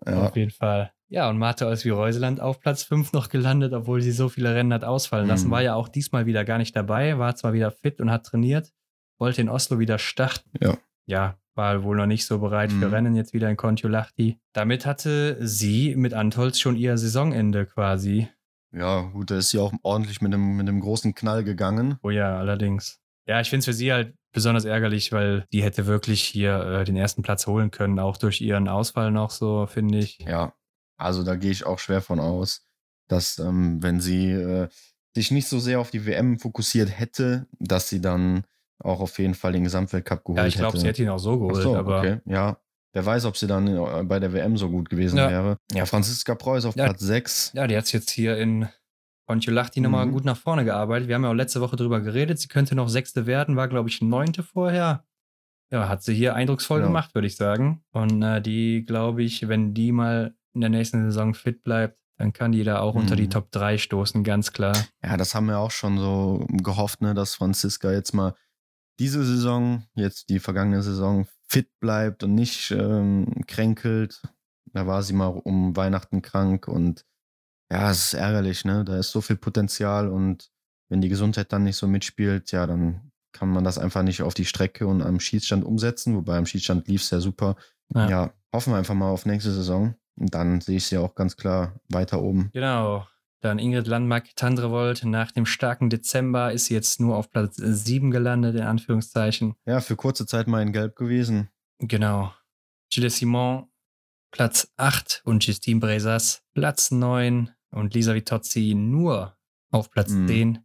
Ja. Auf jeden Fall. Ja, und Martha Olsby-Reuseland auf Platz 5 noch gelandet, obwohl sie so viele Rennen hat ausfallen lassen. Mhm. War ja auch diesmal wieder gar nicht dabei, war zwar wieder fit und hat trainiert, wollte in Oslo wieder starten. Ja. Ja, war wohl noch nicht so bereit für Mhm. Rennen, jetzt wieder in Kontiolahti. Damit hatte sie mit Antolz schon ihr Saisonende quasi. ja, gut, da ist sie auch ordentlich mit einem, mit einem großen Knall gegangen. Oh ja, allerdings. Ja, ich finde es für sie halt besonders ärgerlich, weil die hätte wirklich hier äh, den ersten Platz holen können, auch durch ihren Ausfall noch so, finde ich. Ja, also da gehe ich auch schwer von aus, dass ähm, wenn sie äh, sich nicht so sehr auf die WM fokussiert hätte, dass sie dann auch auf jeden Fall den Gesamtweltcup geholt Ja, ich glaube, hätte. sie hätte ihn auch so geholt, so, aber okay. Ja, wer weiß, ob sie dann äh, bei der WM so gut gewesen Ja. wäre. Ja, Franziska Preuß auf Ja. Platz 6. Ja, die hat es jetzt hier in Kontiolahti nochmal Mhm. gut nach vorne gearbeitet. Wir haben ja auch letzte Woche drüber geredet. Sie könnte noch Sechste werden, war, glaube ich, Neunte vorher. Ja, hat sie hier eindrucksvoll Genau. gemacht, würde ich sagen. Und äh, die, glaube ich, wenn die mal in der nächsten Saison fit bleibt, dann kann die da auch unter die Mhm. Top 3 stoßen, ganz klar. Ja, das haben wir auch schon so gehofft, ne, dass Franziska jetzt mal diese Saison, jetzt die vergangene Saison, fit bleibt und nicht ähm, kränkelt. Da war sie mal um Weihnachten krank und ja, es ist ärgerlich, ne? Da ist so viel Potenzial und wenn die Gesundheit dann nicht so mitspielt, ja, dann kann man das einfach nicht auf die Strecke und am Schießstand umsetzen, wobei am Schießstand lief es ja super. Ja. Ja. hoffen wir einfach mal auf nächste Saison und dann sehe ich sie auch ganz klar weiter oben. Genau. Dann Ingrid Landmark-Tandrevold. Nach dem starken Dezember ist sie jetzt nur auf Platz 7 gelandet, in Anführungszeichen. Ja, für kurze Zeit mal in Gelb gewesen. Genau. Gilles Simon Platz 8 und Justine Bresas Platz 9 und Lisa Vitozzi nur auf Platz Mhm. 10.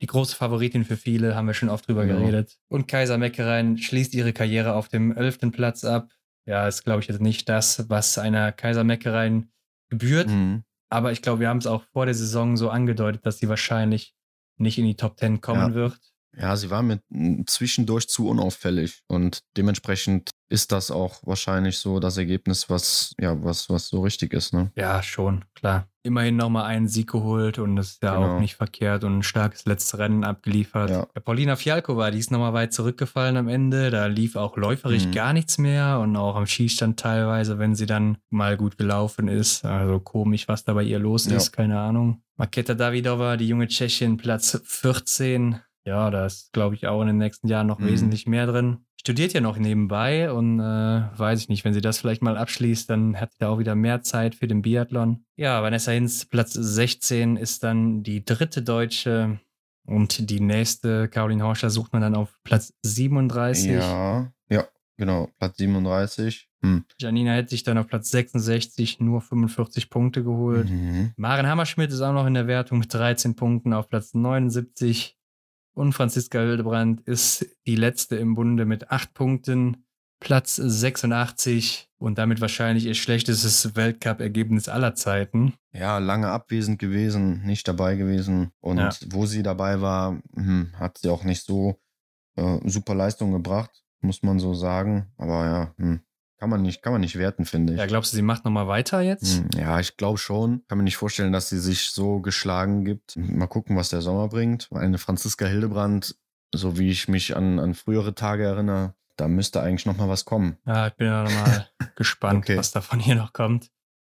Die große Favoritin für viele, haben wir schon oft drüber Ja. geredet. Und Kaiser Meckerein schließt ihre Karriere auf dem 11. Platz ab. Ja, ist, glaube ich, jetzt nicht das, was einer Kaiser Meckerein gebührt. Mhm. Aber ich glaube, wir haben es auch vor der Saison so angedeutet, dass sie wahrscheinlich nicht in die Top 10 kommen Ja. wird. Ja, sie war mit m, zwischendurch zu unauffällig und dementsprechend ist das auch wahrscheinlich so das Ergebnis, was ja was was so richtig ist, ne? Ja, schon, klar. Immerhin nochmal einen Sieg geholt und das ist ja Genau. auch nicht verkehrt und ein starkes letztes Rennen abgeliefert. Ja. Paulina Fialkova, die ist nochmal weit zurückgefallen am Ende. Da lief auch läuferisch Mhm. gar nichts mehr und auch am Schießstand teilweise, wenn sie dann mal gut gelaufen ist. Also komisch, was da bei ihr los Ja. ist, keine Ahnung. Maketa Davidova, die junge Tschechin, Platz 14. Ja, da ist, glaube ich, auch in den nächsten Jahren noch Mhm. wesentlich mehr drin. Studiert ja noch nebenbei und äh, weiß ich nicht, wenn sie das vielleicht mal abschließt, dann hat sie da auch wieder mehr Zeit für den Biathlon. Ja, Vanessa Hinz, Platz 16 ist dann die dritte Deutsche und die nächste, Caroline Horscher, sucht man dann auf Platz 37. Ja, ja, genau, Platz 37. Hm. Janina hätte sich dann auf Platz 66 nur 45 Punkte geholt. Mhm. Maren Hammerschmidt ist auch noch in der Wertung mit 13 Punkten auf Platz 79. Und Franziska Hildebrand ist die letzte im Bunde mit 8 Punkten, Platz 86 und damit wahrscheinlich ihr schlechtestes Weltcup-Ergebnis aller Zeiten. Ja, lange abwesend gewesen, nicht dabei gewesen und Ja. wo sie dabei war, hm, hat sie auch nicht so äh, super Leistung gebracht, muss man so sagen, aber ja, hm, kann man nicht kann man nicht werten, finde ich. Ja, glaubst du, sie macht nochmal weiter jetzt? Hm, Ja, ich glaube schon. Kann mir nicht vorstellen, dass sie sich so geschlagen gibt. Mal gucken, was der Sommer bringt. Eine Franziska Hildebrand, so wie ich mich an, an frühere Tage erinnere, da müsste eigentlich noch mal was kommen. Ja, ich bin ja nochmal (laughs) gespannt, Okay. was da von ihr noch kommt.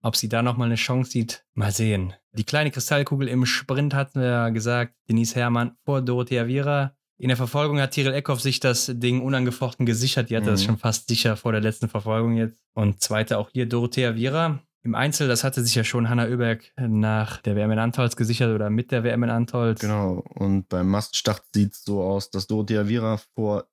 Ob sie da nochmal eine Chance sieht, mal sehen. Die kleine Kristallkugel im Sprint hatten wir ja gesagt, Denise Herrmann vor Dorothea Viera. In der Verfolgung hat Tyrell Eckhoff sich das Ding unangefochten gesichert. Die hatte mhm. das schon fast sicher vor der letzten Verfolgung jetzt. Und zweite auch hier Dorothea Viera. Im Einzel, das hatte sich ja schon Hanna Oeberg nach der WM in Antolz gesichert oder mit der WM in Antolz. Genau, und beim Maststart sieht es so aus, dass Dorothea Viera vor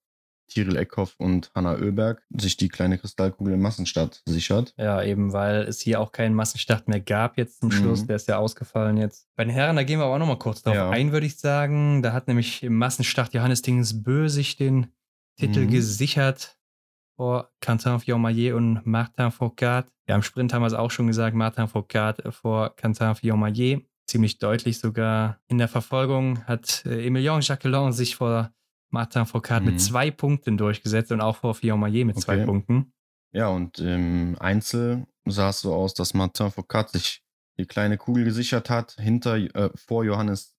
Tiril Eckhoff und Hanna Oeberg sich die kleine Kristallkugel im Massenstart sichert. Ja, eben weil es hier auch keinen Massenstart mehr gab jetzt zum Schluss. Mhm. Der ist ja ausgefallen jetzt. Bei den Herren, da gehen wir aber auch nochmal kurz drauf ja. ein, würde ich sagen. Da hat nämlich im Massenstart Johannes Bö sich den Titel mhm. gesichert vor Quentin Fillon-Maillet und Martin Foucault. Ja, im Sprint haben wir es auch schon gesagt, Martin Foucault vor Quentin Fillon-Maillet. Ziemlich deutlich sogar. In der Verfolgung hat äh, Emilien Jacquelin sich vor Martin Foucault mhm. mit zwei Punkten durchgesetzt und auch vor Fillon-Maillet mit okay. zwei Punkten. Ja, und im Einzel sah es so aus, dass Martin Foucault sich die kleine Kugel gesichert hat, hinter, äh, vor Johannes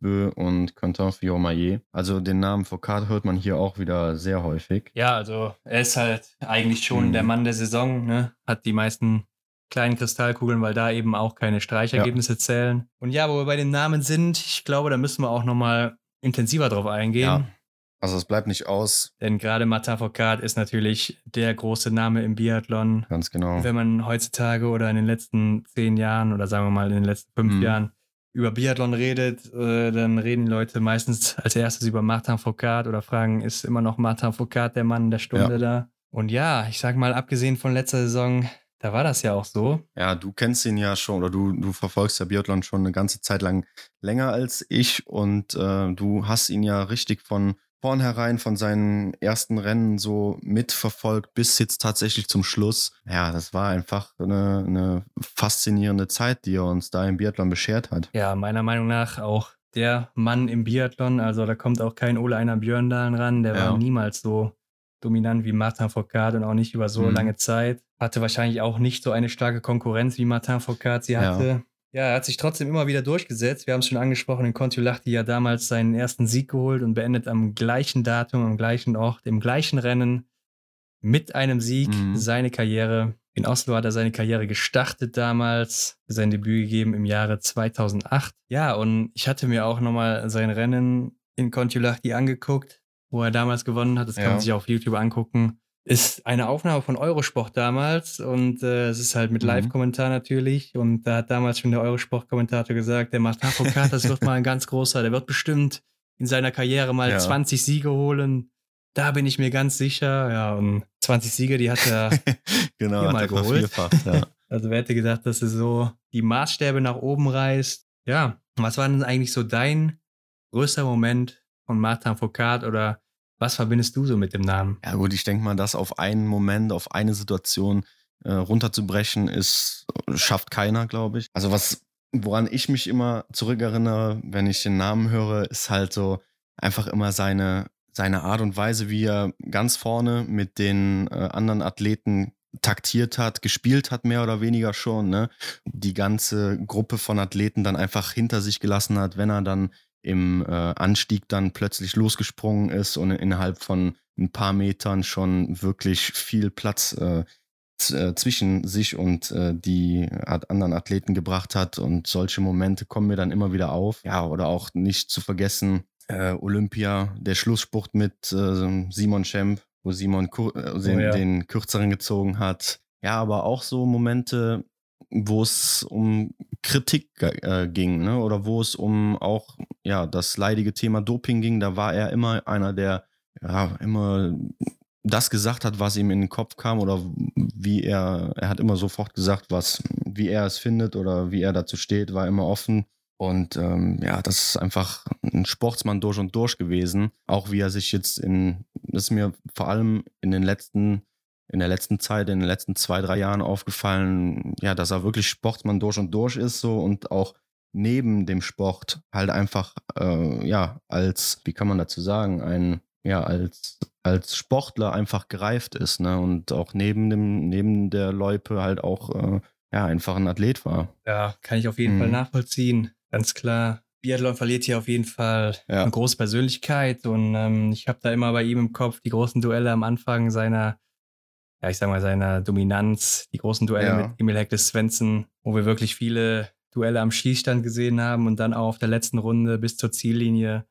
Bö und Quentin Fillon-Maillet. Also den Namen Foucault hört man hier auch wieder sehr häufig. Ja, also er ist halt eigentlich schon mhm. der Mann der Saison, ne? hat die meisten kleinen Kristallkugeln, weil da eben auch keine Streichergebnisse ja. zählen. Und ja, wo wir bei den Namen sind, ich glaube, da müssen wir auch nochmal intensiver drauf eingehen. Ja. Also es bleibt nicht aus. Denn gerade Martin Foucault ist natürlich der große Name im Biathlon. Ganz genau. Wenn man heutzutage oder in den letzten zehn Jahren oder sagen wir mal in den letzten fünf mhm. Jahren über Biathlon redet, äh, dann reden Leute meistens (laughs) als erstes über Martin Foucault oder fragen, ist immer noch Martin Foucault der Mann der Stunde ja. da? Und ja, ich sag mal, abgesehen von letzter Saison, da war das ja auch so. Ja, du kennst ihn ja schon oder du, du verfolgst ja Biathlon schon eine ganze Zeit lang länger als ich und äh, du hast ihn ja richtig von vornherein von seinen ersten Rennen so mitverfolgt bis jetzt tatsächlich zum Schluss. Ja, das war einfach eine, eine faszinierende Zeit, die er uns da im Biathlon beschert hat. Ja, meiner Meinung nach auch der Mann im Biathlon. Also da kommt auch kein Ole Einer Björndalen ran. Der ja. war niemals so dominant wie Martin Foucault und auch nicht über so mhm. lange Zeit. Hatte wahrscheinlich auch nicht so eine starke Konkurrenz wie Martin Foucault sie hatte. Ja. Ja, er hat sich trotzdem immer wieder durchgesetzt. Wir haben es schon angesprochen, in Kontiolahti ja damals seinen ersten Sieg geholt und beendet am gleichen Datum, am gleichen Ort, im gleichen Rennen mit einem Sieg mhm. seine Karriere. In Oslo hat er seine Karriere gestartet damals, sein Debüt gegeben im Jahre 2008. Ja, und ich hatte mir auch nochmal sein Rennen in Kontiolahti angeguckt, wo er damals gewonnen hat. Das kann ja. man sich auf YouTube angucken ist eine Aufnahme von Eurosport damals und äh, es ist halt mit mhm. Live-Kommentar natürlich. Und da hat damals schon der Eurosport-Kommentator gesagt, der Martin Foucault, das wird mal ein ganz großer, der wird bestimmt in seiner Karriere mal ja. 20 Siege holen. Da bin ich mir ganz sicher. Ja, und 20 Siege, die hat er (laughs) genau, hier mal geholt. Ja. (laughs) Also wer hätte gedacht, dass er so die Maßstäbe nach oben reißt. Ja, was war denn eigentlich so dein größter Moment von Martin Foucault oder was verbindest du so mit dem Namen? Ja gut, ich denke mal, das auf einen Moment, auf eine Situation äh, runterzubrechen, ist, schafft keiner, glaube ich. Also was, woran ich mich immer zurückerinnere, wenn ich den Namen höre, ist halt so einfach immer seine, seine Art und Weise, wie er ganz vorne mit den äh, anderen Athleten taktiert hat, gespielt hat, mehr oder weniger schon, ne? Die ganze Gruppe von Athleten dann einfach hinter sich gelassen hat, wenn er dann im äh, Anstieg dann plötzlich losgesprungen ist und innerhalb von ein paar Metern schon wirklich viel Platz äh, äh, zwischen sich und äh, die anderen Athleten gebracht hat. Und solche Momente kommen mir dann immer wieder auf. Ja, oder auch nicht zu vergessen, äh, Olympia, der Schlussspurt mit äh, Simon Schemp, wo Simon Kur äh, den, oh, ja. den kürzeren gezogen hat. Ja, aber auch so Momente, wo es um Kritik äh, ging, ne? oder wo es um auch ja das leidige Thema Doping ging, da war er immer einer, der ja immer das gesagt hat, was ihm in den Kopf kam oder wie er, er hat immer sofort gesagt, was, wie er es findet oder wie er dazu steht, war immer offen. Und ähm, ja, das ist einfach ein Sportsmann durch und durch gewesen. Auch wie er sich jetzt in, das ist mir vor allem in den letzten in der letzten Zeit, in den letzten zwei, drei Jahren aufgefallen, ja, dass er wirklich Sportsmann durch und durch ist so und auch neben dem Sport halt einfach, äh, ja, als, wie kann man dazu sagen, ein, ja, als, als Sportler einfach gereift ist, ne, und auch neben dem, neben der Loipe halt auch, äh, ja, einfach ein Athlet war. Ja, kann ich auf jeden mhm. Fall nachvollziehen. Ganz klar. Biathlon verliert hier auf jeden Fall ja. eine große Persönlichkeit und ähm, ich habe da immer bei ihm im Kopf die großen Duelle am Anfang seiner ja, ich sag mal, seiner Dominanz, die großen Duelle ja. mit Emil Hektes Svensson, wo wir wirklich viele Duelle am Schießstand gesehen haben und dann auch auf der letzten Runde bis zur Ziellinie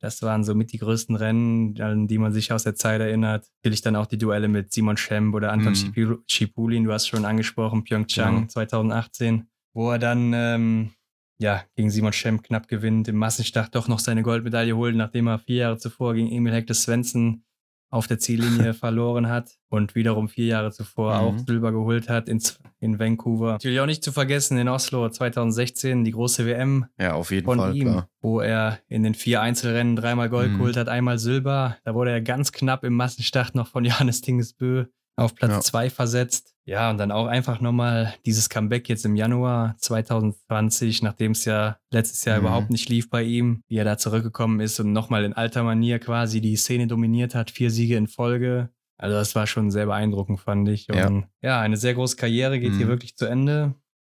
Das waren somit die größten Rennen, an die man sich aus der Zeit erinnert. Natürlich dann auch die Duelle mit Simon Schemp oder Anton mhm. Schipulin, du hast schon angesprochen, Pyeongchang ja. 2018, wo er dann ähm, ja, gegen Simon Schemp knapp gewinnt, im Massenstart doch noch seine Goldmedaille holt, nachdem er vier Jahre zuvor gegen Emil Hector Svensson auf der Ziellinie (laughs) verloren hat und wiederum vier Jahre zuvor mhm. auch Silber geholt hat in, in Vancouver. Natürlich auch nicht zu vergessen in Oslo 2016 die große WM ja, auf jeden von Fall, ihm, klar. wo er in den vier Einzelrennen dreimal Gold mhm. geholt hat, einmal Silber. Da wurde er ganz knapp im Massenstart noch von (laughs) Johannes Tingesbö auf Platz 2 ja. versetzt. Ja, und dann auch einfach nochmal dieses Comeback jetzt im Januar 2020, nachdem es ja letztes Jahr mhm. überhaupt nicht lief bei ihm, wie er da zurückgekommen ist und nochmal in alter Manier quasi die Szene dominiert hat, vier Siege in Folge. Also das war schon sehr beeindruckend, fand ich. Und ja, ja eine sehr große Karriere geht mhm. hier wirklich zu Ende.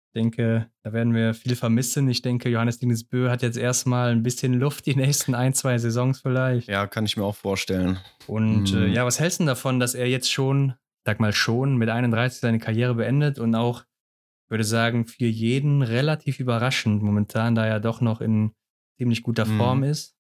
Ich denke, da werden wir viel vermissen. Ich denke, Johannes Dingesbö hat jetzt erstmal ein bisschen Luft die nächsten ein, zwei Saisons vielleicht. Ja, kann ich mir auch vorstellen. Und äh, mhm. äh, ja, was hältst du davon, dass er jetzt schon sag mal, schon mit 31 seine Karriere beendet und auch, würde sagen, für jeden relativ überraschend momentan, da er doch noch in ziemlich guter Form mhm. ist.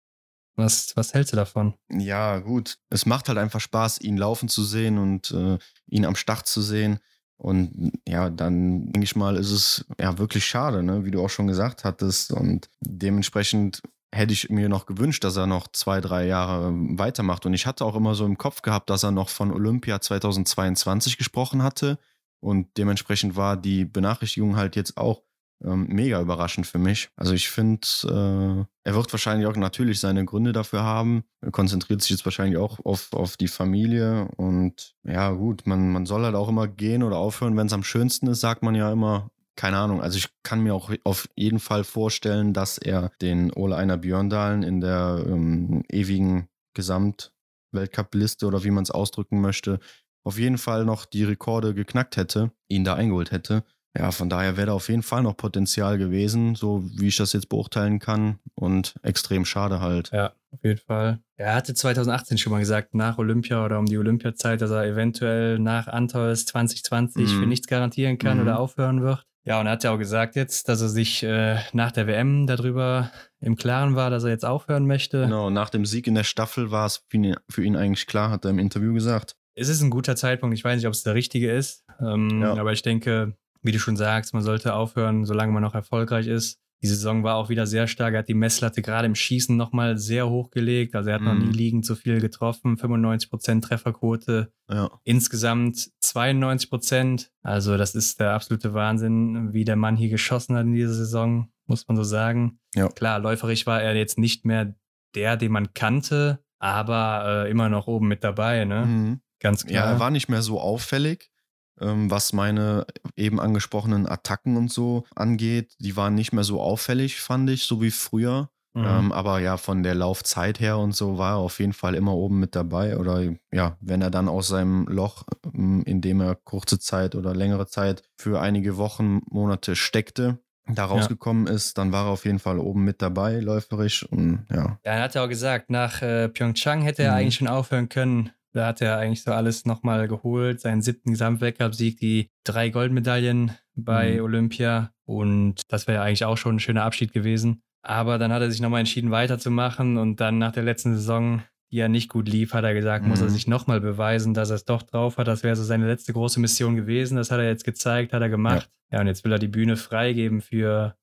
Was, was hältst du davon? Ja, gut. Es macht halt einfach Spaß, ihn laufen zu sehen und äh, ihn am Start zu sehen. Und ja, dann denke ich mal, ist es ja wirklich schade, ne? wie du auch schon gesagt hattest. Und dementsprechend hätte ich mir noch gewünscht, dass er noch zwei, drei Jahre weitermacht. Und ich hatte auch immer so im Kopf gehabt, dass er noch von Olympia 2022 gesprochen hatte. Und dementsprechend war die Benachrichtigung halt jetzt auch ähm, mega überraschend für mich. Also ich finde, äh, er wird wahrscheinlich auch natürlich seine Gründe dafür haben. Er konzentriert sich jetzt wahrscheinlich auch auf, auf die Familie. Und ja, gut, man, man soll halt auch immer gehen oder aufhören, wenn es am schönsten ist, sagt man ja immer keine Ahnung, also ich kann mir auch auf jeden Fall vorstellen, dass er den Ole Einer Björndalen in der ähm, ewigen Gesamtweltcup-Liste oder wie man es ausdrücken möchte, auf jeden Fall noch die Rekorde geknackt hätte, ihn da eingeholt hätte. Ja, von daher wäre da auf jeden Fall noch Potenzial gewesen, so wie ich das jetzt beurteilen kann. Und extrem schade halt. Ja, auf jeden Fall. Er hatte 2018 schon mal gesagt, nach Olympia oder um die Olympiazeit, dass er eventuell nach Antols 2020 mm. für nichts garantieren kann mm. oder aufhören wird. Ja, und er hat ja auch gesagt jetzt, dass er sich äh, nach der WM darüber im Klaren war, dass er jetzt aufhören möchte. Genau, nach dem Sieg in der Staffel war es für ihn, für ihn eigentlich klar, hat er im Interview gesagt. Es ist ein guter Zeitpunkt. Ich weiß nicht, ob es der richtige ist. Ähm, ja. Aber ich denke, wie du schon sagst, man sollte aufhören, solange man noch erfolgreich ist. Die Saison war auch wieder sehr stark. Er hat die Messlatte gerade im Schießen nochmal sehr hoch gelegt. Also er hat mhm. noch nie mhm. liegend so viel getroffen. 95% Trefferquote. Ja. Insgesamt 92%. Also das ist der absolute Wahnsinn, wie der Mann hier geschossen hat in dieser Saison, muss man so sagen. Ja. Klar, läuferisch war er jetzt nicht mehr der, den man kannte, aber äh, immer noch oben mit dabei. Ne? Mhm. Ganz klar. Ja, er war nicht mehr so auffällig was meine eben angesprochenen Attacken und so angeht. Die waren nicht mehr so auffällig, fand ich, so wie früher. Mhm. Ähm, aber ja, von der Laufzeit her und so war er auf jeden Fall immer oben mit dabei. Oder ja, wenn er dann aus seinem Loch, ähm, in dem er kurze Zeit oder längere Zeit für einige Wochen, Monate steckte, da rausgekommen ja. ist, dann war er auf jeden Fall oben mit dabei, läuferisch. Und, ja. ja, er hat ja auch gesagt, nach äh, Pyeongchang hätte er mhm. eigentlich schon aufhören können, da hat er eigentlich so alles nochmal geholt. Seinen siebten Gesamtweltcup-Sieg, die drei Goldmedaillen bei mhm. Olympia. Und das wäre eigentlich auch schon ein schöner Abschied gewesen. Aber dann hat er sich nochmal entschieden, weiterzumachen. Und dann nach der letzten Saison, die ja nicht gut lief, hat er gesagt, mhm. muss er mhm. sich nochmal beweisen, dass er es doch drauf hat. Das wäre so seine letzte große Mission gewesen. Das hat er jetzt gezeigt, hat er gemacht. Ja, ja und jetzt will er die Bühne freigeben für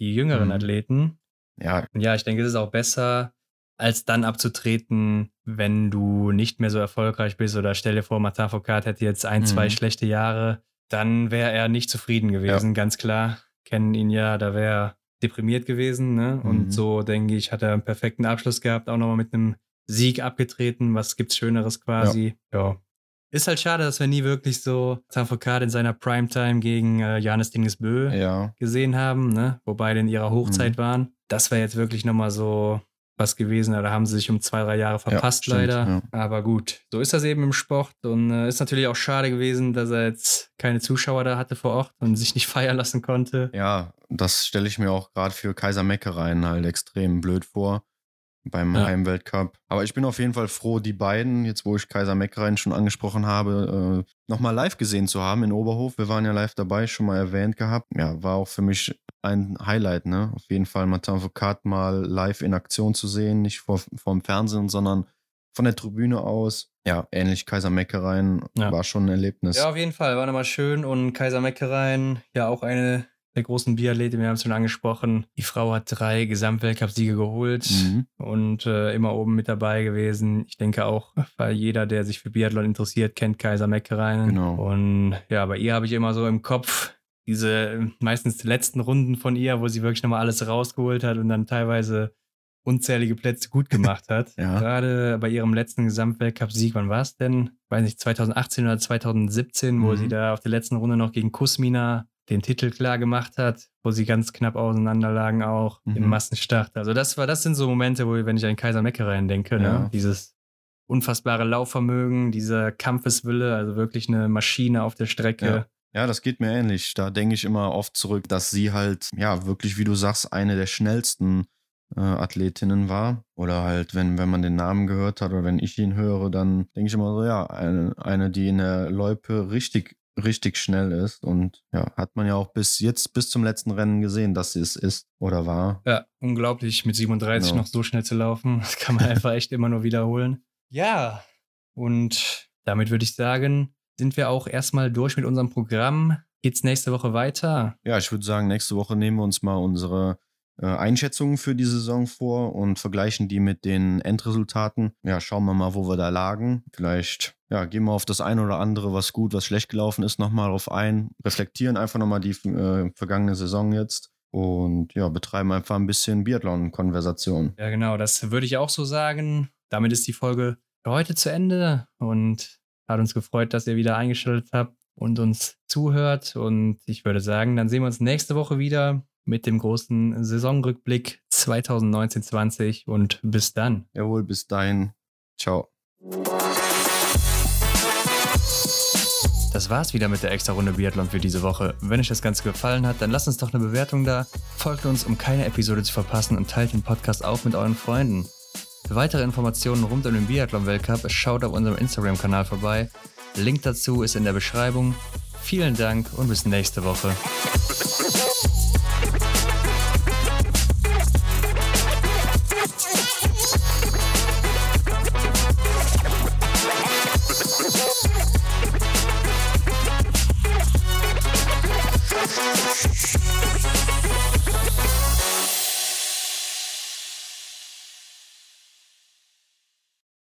die jüngeren mhm. Athleten. Ja. Und ja, ich denke, es ist auch besser, als dann abzutreten, wenn du nicht mehr so erfolgreich bist oder stell dir vor, Martin Foucault hätte jetzt ein, mhm. zwei schlechte Jahre, dann wäre er nicht zufrieden gewesen, ja. ganz klar. Kennen ihn ja, da wäre er deprimiert gewesen. Ne? Und mhm. so, denke ich, hat er einen perfekten Abschluss gehabt, auch nochmal mit einem Sieg abgetreten. Was gibt's Schöneres quasi? Ja. ja. Ist halt schade, dass wir nie wirklich so Foucault in seiner Primetime gegen äh, Johannes Dingesbö ja. gesehen haben, ne? wo beide in ihrer Hochzeit mhm. waren. Das wäre jetzt wirklich nochmal so was gewesen. Da haben sie sich um zwei, drei Jahre verpasst, ja, leider. ja. Aber gut, so ist das eben im Sport. Und äh, ist natürlich auch schade gewesen, dass er jetzt keine Zuschauer da hatte vor Ort und sich nicht (laughs) feiern lassen konnte. Ja, das stelle ich mir auch gerade für Kaiser Meckereien halt extrem blöd vor. Beim Ja. Heimweltcup. Aber ich bin auf jeden Fall froh, die beiden, jetzt wo ich Kaiser Meckereien schon angesprochen habe, äh, nochmal live gesehen zu haben in Oberhof. Wir waren ja live dabei, schon mal erwähnt gehabt. Ja, war auch für mich ein Highlight, ne? Auf jeden Fall Martin Foucault mal live in Aktion zu sehen, nicht vor, vom Fernsehen, sondern von der Tribüne aus. Ja, ähnlich Kaiser Meckereien Ja. war schon ein Erlebnis. Ja, auf jeden Fall. War nochmal schön. Und Kaiser Meckereien, ja auch eine der großen Biathleten, wir haben es schon angesprochen. Die Frau hat drei Gesamtweltcup-Siege geholt Mhm. und äh, immer oben mit dabei gewesen. Ich denke auch, weil jeder, der sich für Biathlon interessiert, kennt Kaiser Meckereien. Genau. Und ja, bei ihr habe ich immer so im Kopf diese meistens die letzten Runden von ihr, wo sie wirklich nochmal alles rausgeholt hat und dann teilweise unzählige Plätze gut (laughs) gemacht hat. Ja. Gerade bei ihrem letzten Gesamtweltcup-Sieg, wann war es denn? Weiß nicht, 2018 oder 2017, wo Mhm. sie da auf der letzten Runde noch gegen Kusmina den Titel klar gemacht hat, wo sie ganz knapp auseinanderlagen auch im Mhm. Massenstart. Also das war, das sind so Momente, wo, wenn ich an Kaiser Meckereien denke, Ja. ne? dieses unfassbare Laufvermögen, dieser Kampfeswille, also wirklich eine Maschine auf der Strecke. Ja. Ja, das geht mir ähnlich. Da denke ich immer oft zurück, dass sie halt, ja, wirklich, wie du sagst, eine der schnellsten äh, Athletinnen war. Oder halt, wenn, wenn man den Namen gehört hat oder wenn ich ihn höre, dann denke ich immer so, ja, eine, eine, die in der Loipe richtig, richtig schnell ist. Und ja, hat man ja auch bis jetzt, bis zum letzten Rennen gesehen, dass sie es ist oder war. Ja, unglaublich, mit 37 Genau. noch so schnell zu laufen. Das kann man (laughs) einfach echt immer nur wiederholen. Ja, und damit würde ich sagen, sind wir auch erstmal durch mit unserem Programm. Geht's nächste Woche weiter? Ja, ich würde sagen, nächste Woche nehmen wir uns mal unsere äh, Einschätzungen für die Saison vor und vergleichen die mit den Endresultaten. Ja, schauen wir mal, wo wir da lagen. Vielleicht ja, gehen wir auf das eine oder andere, was gut, was schlecht gelaufen ist, nochmal drauf ein. Reflektieren einfach nochmal die äh, vergangene Saison jetzt und ja, betreiben einfach ein bisschen Biathlon-Konversation. Ja, genau, das würde ich auch so sagen. Damit ist die Folge für heute zu Ende und hat uns gefreut, dass ihr wieder eingeschaltet habt und uns zuhört. Und ich würde sagen, dann sehen wir uns nächste Woche wieder mit dem großen Saisonrückblick 2019-20 und bis dann. Jawohl, bis dahin. Ciao. Das war's wieder mit der extra Runde Biathlon für diese Woche. Wenn euch das Ganze gefallen hat, dann lasst uns doch eine Bewertung da, folgt uns, um keine Episode zu verpassen und teilt den Podcast auch mit euren Freunden. Für weitere Informationen rund um den Biathlon-Weltcup schaut auf unserem Instagram-Kanal vorbei. Link dazu ist in der Beschreibung. Vielen Dank und bis nächste Woche.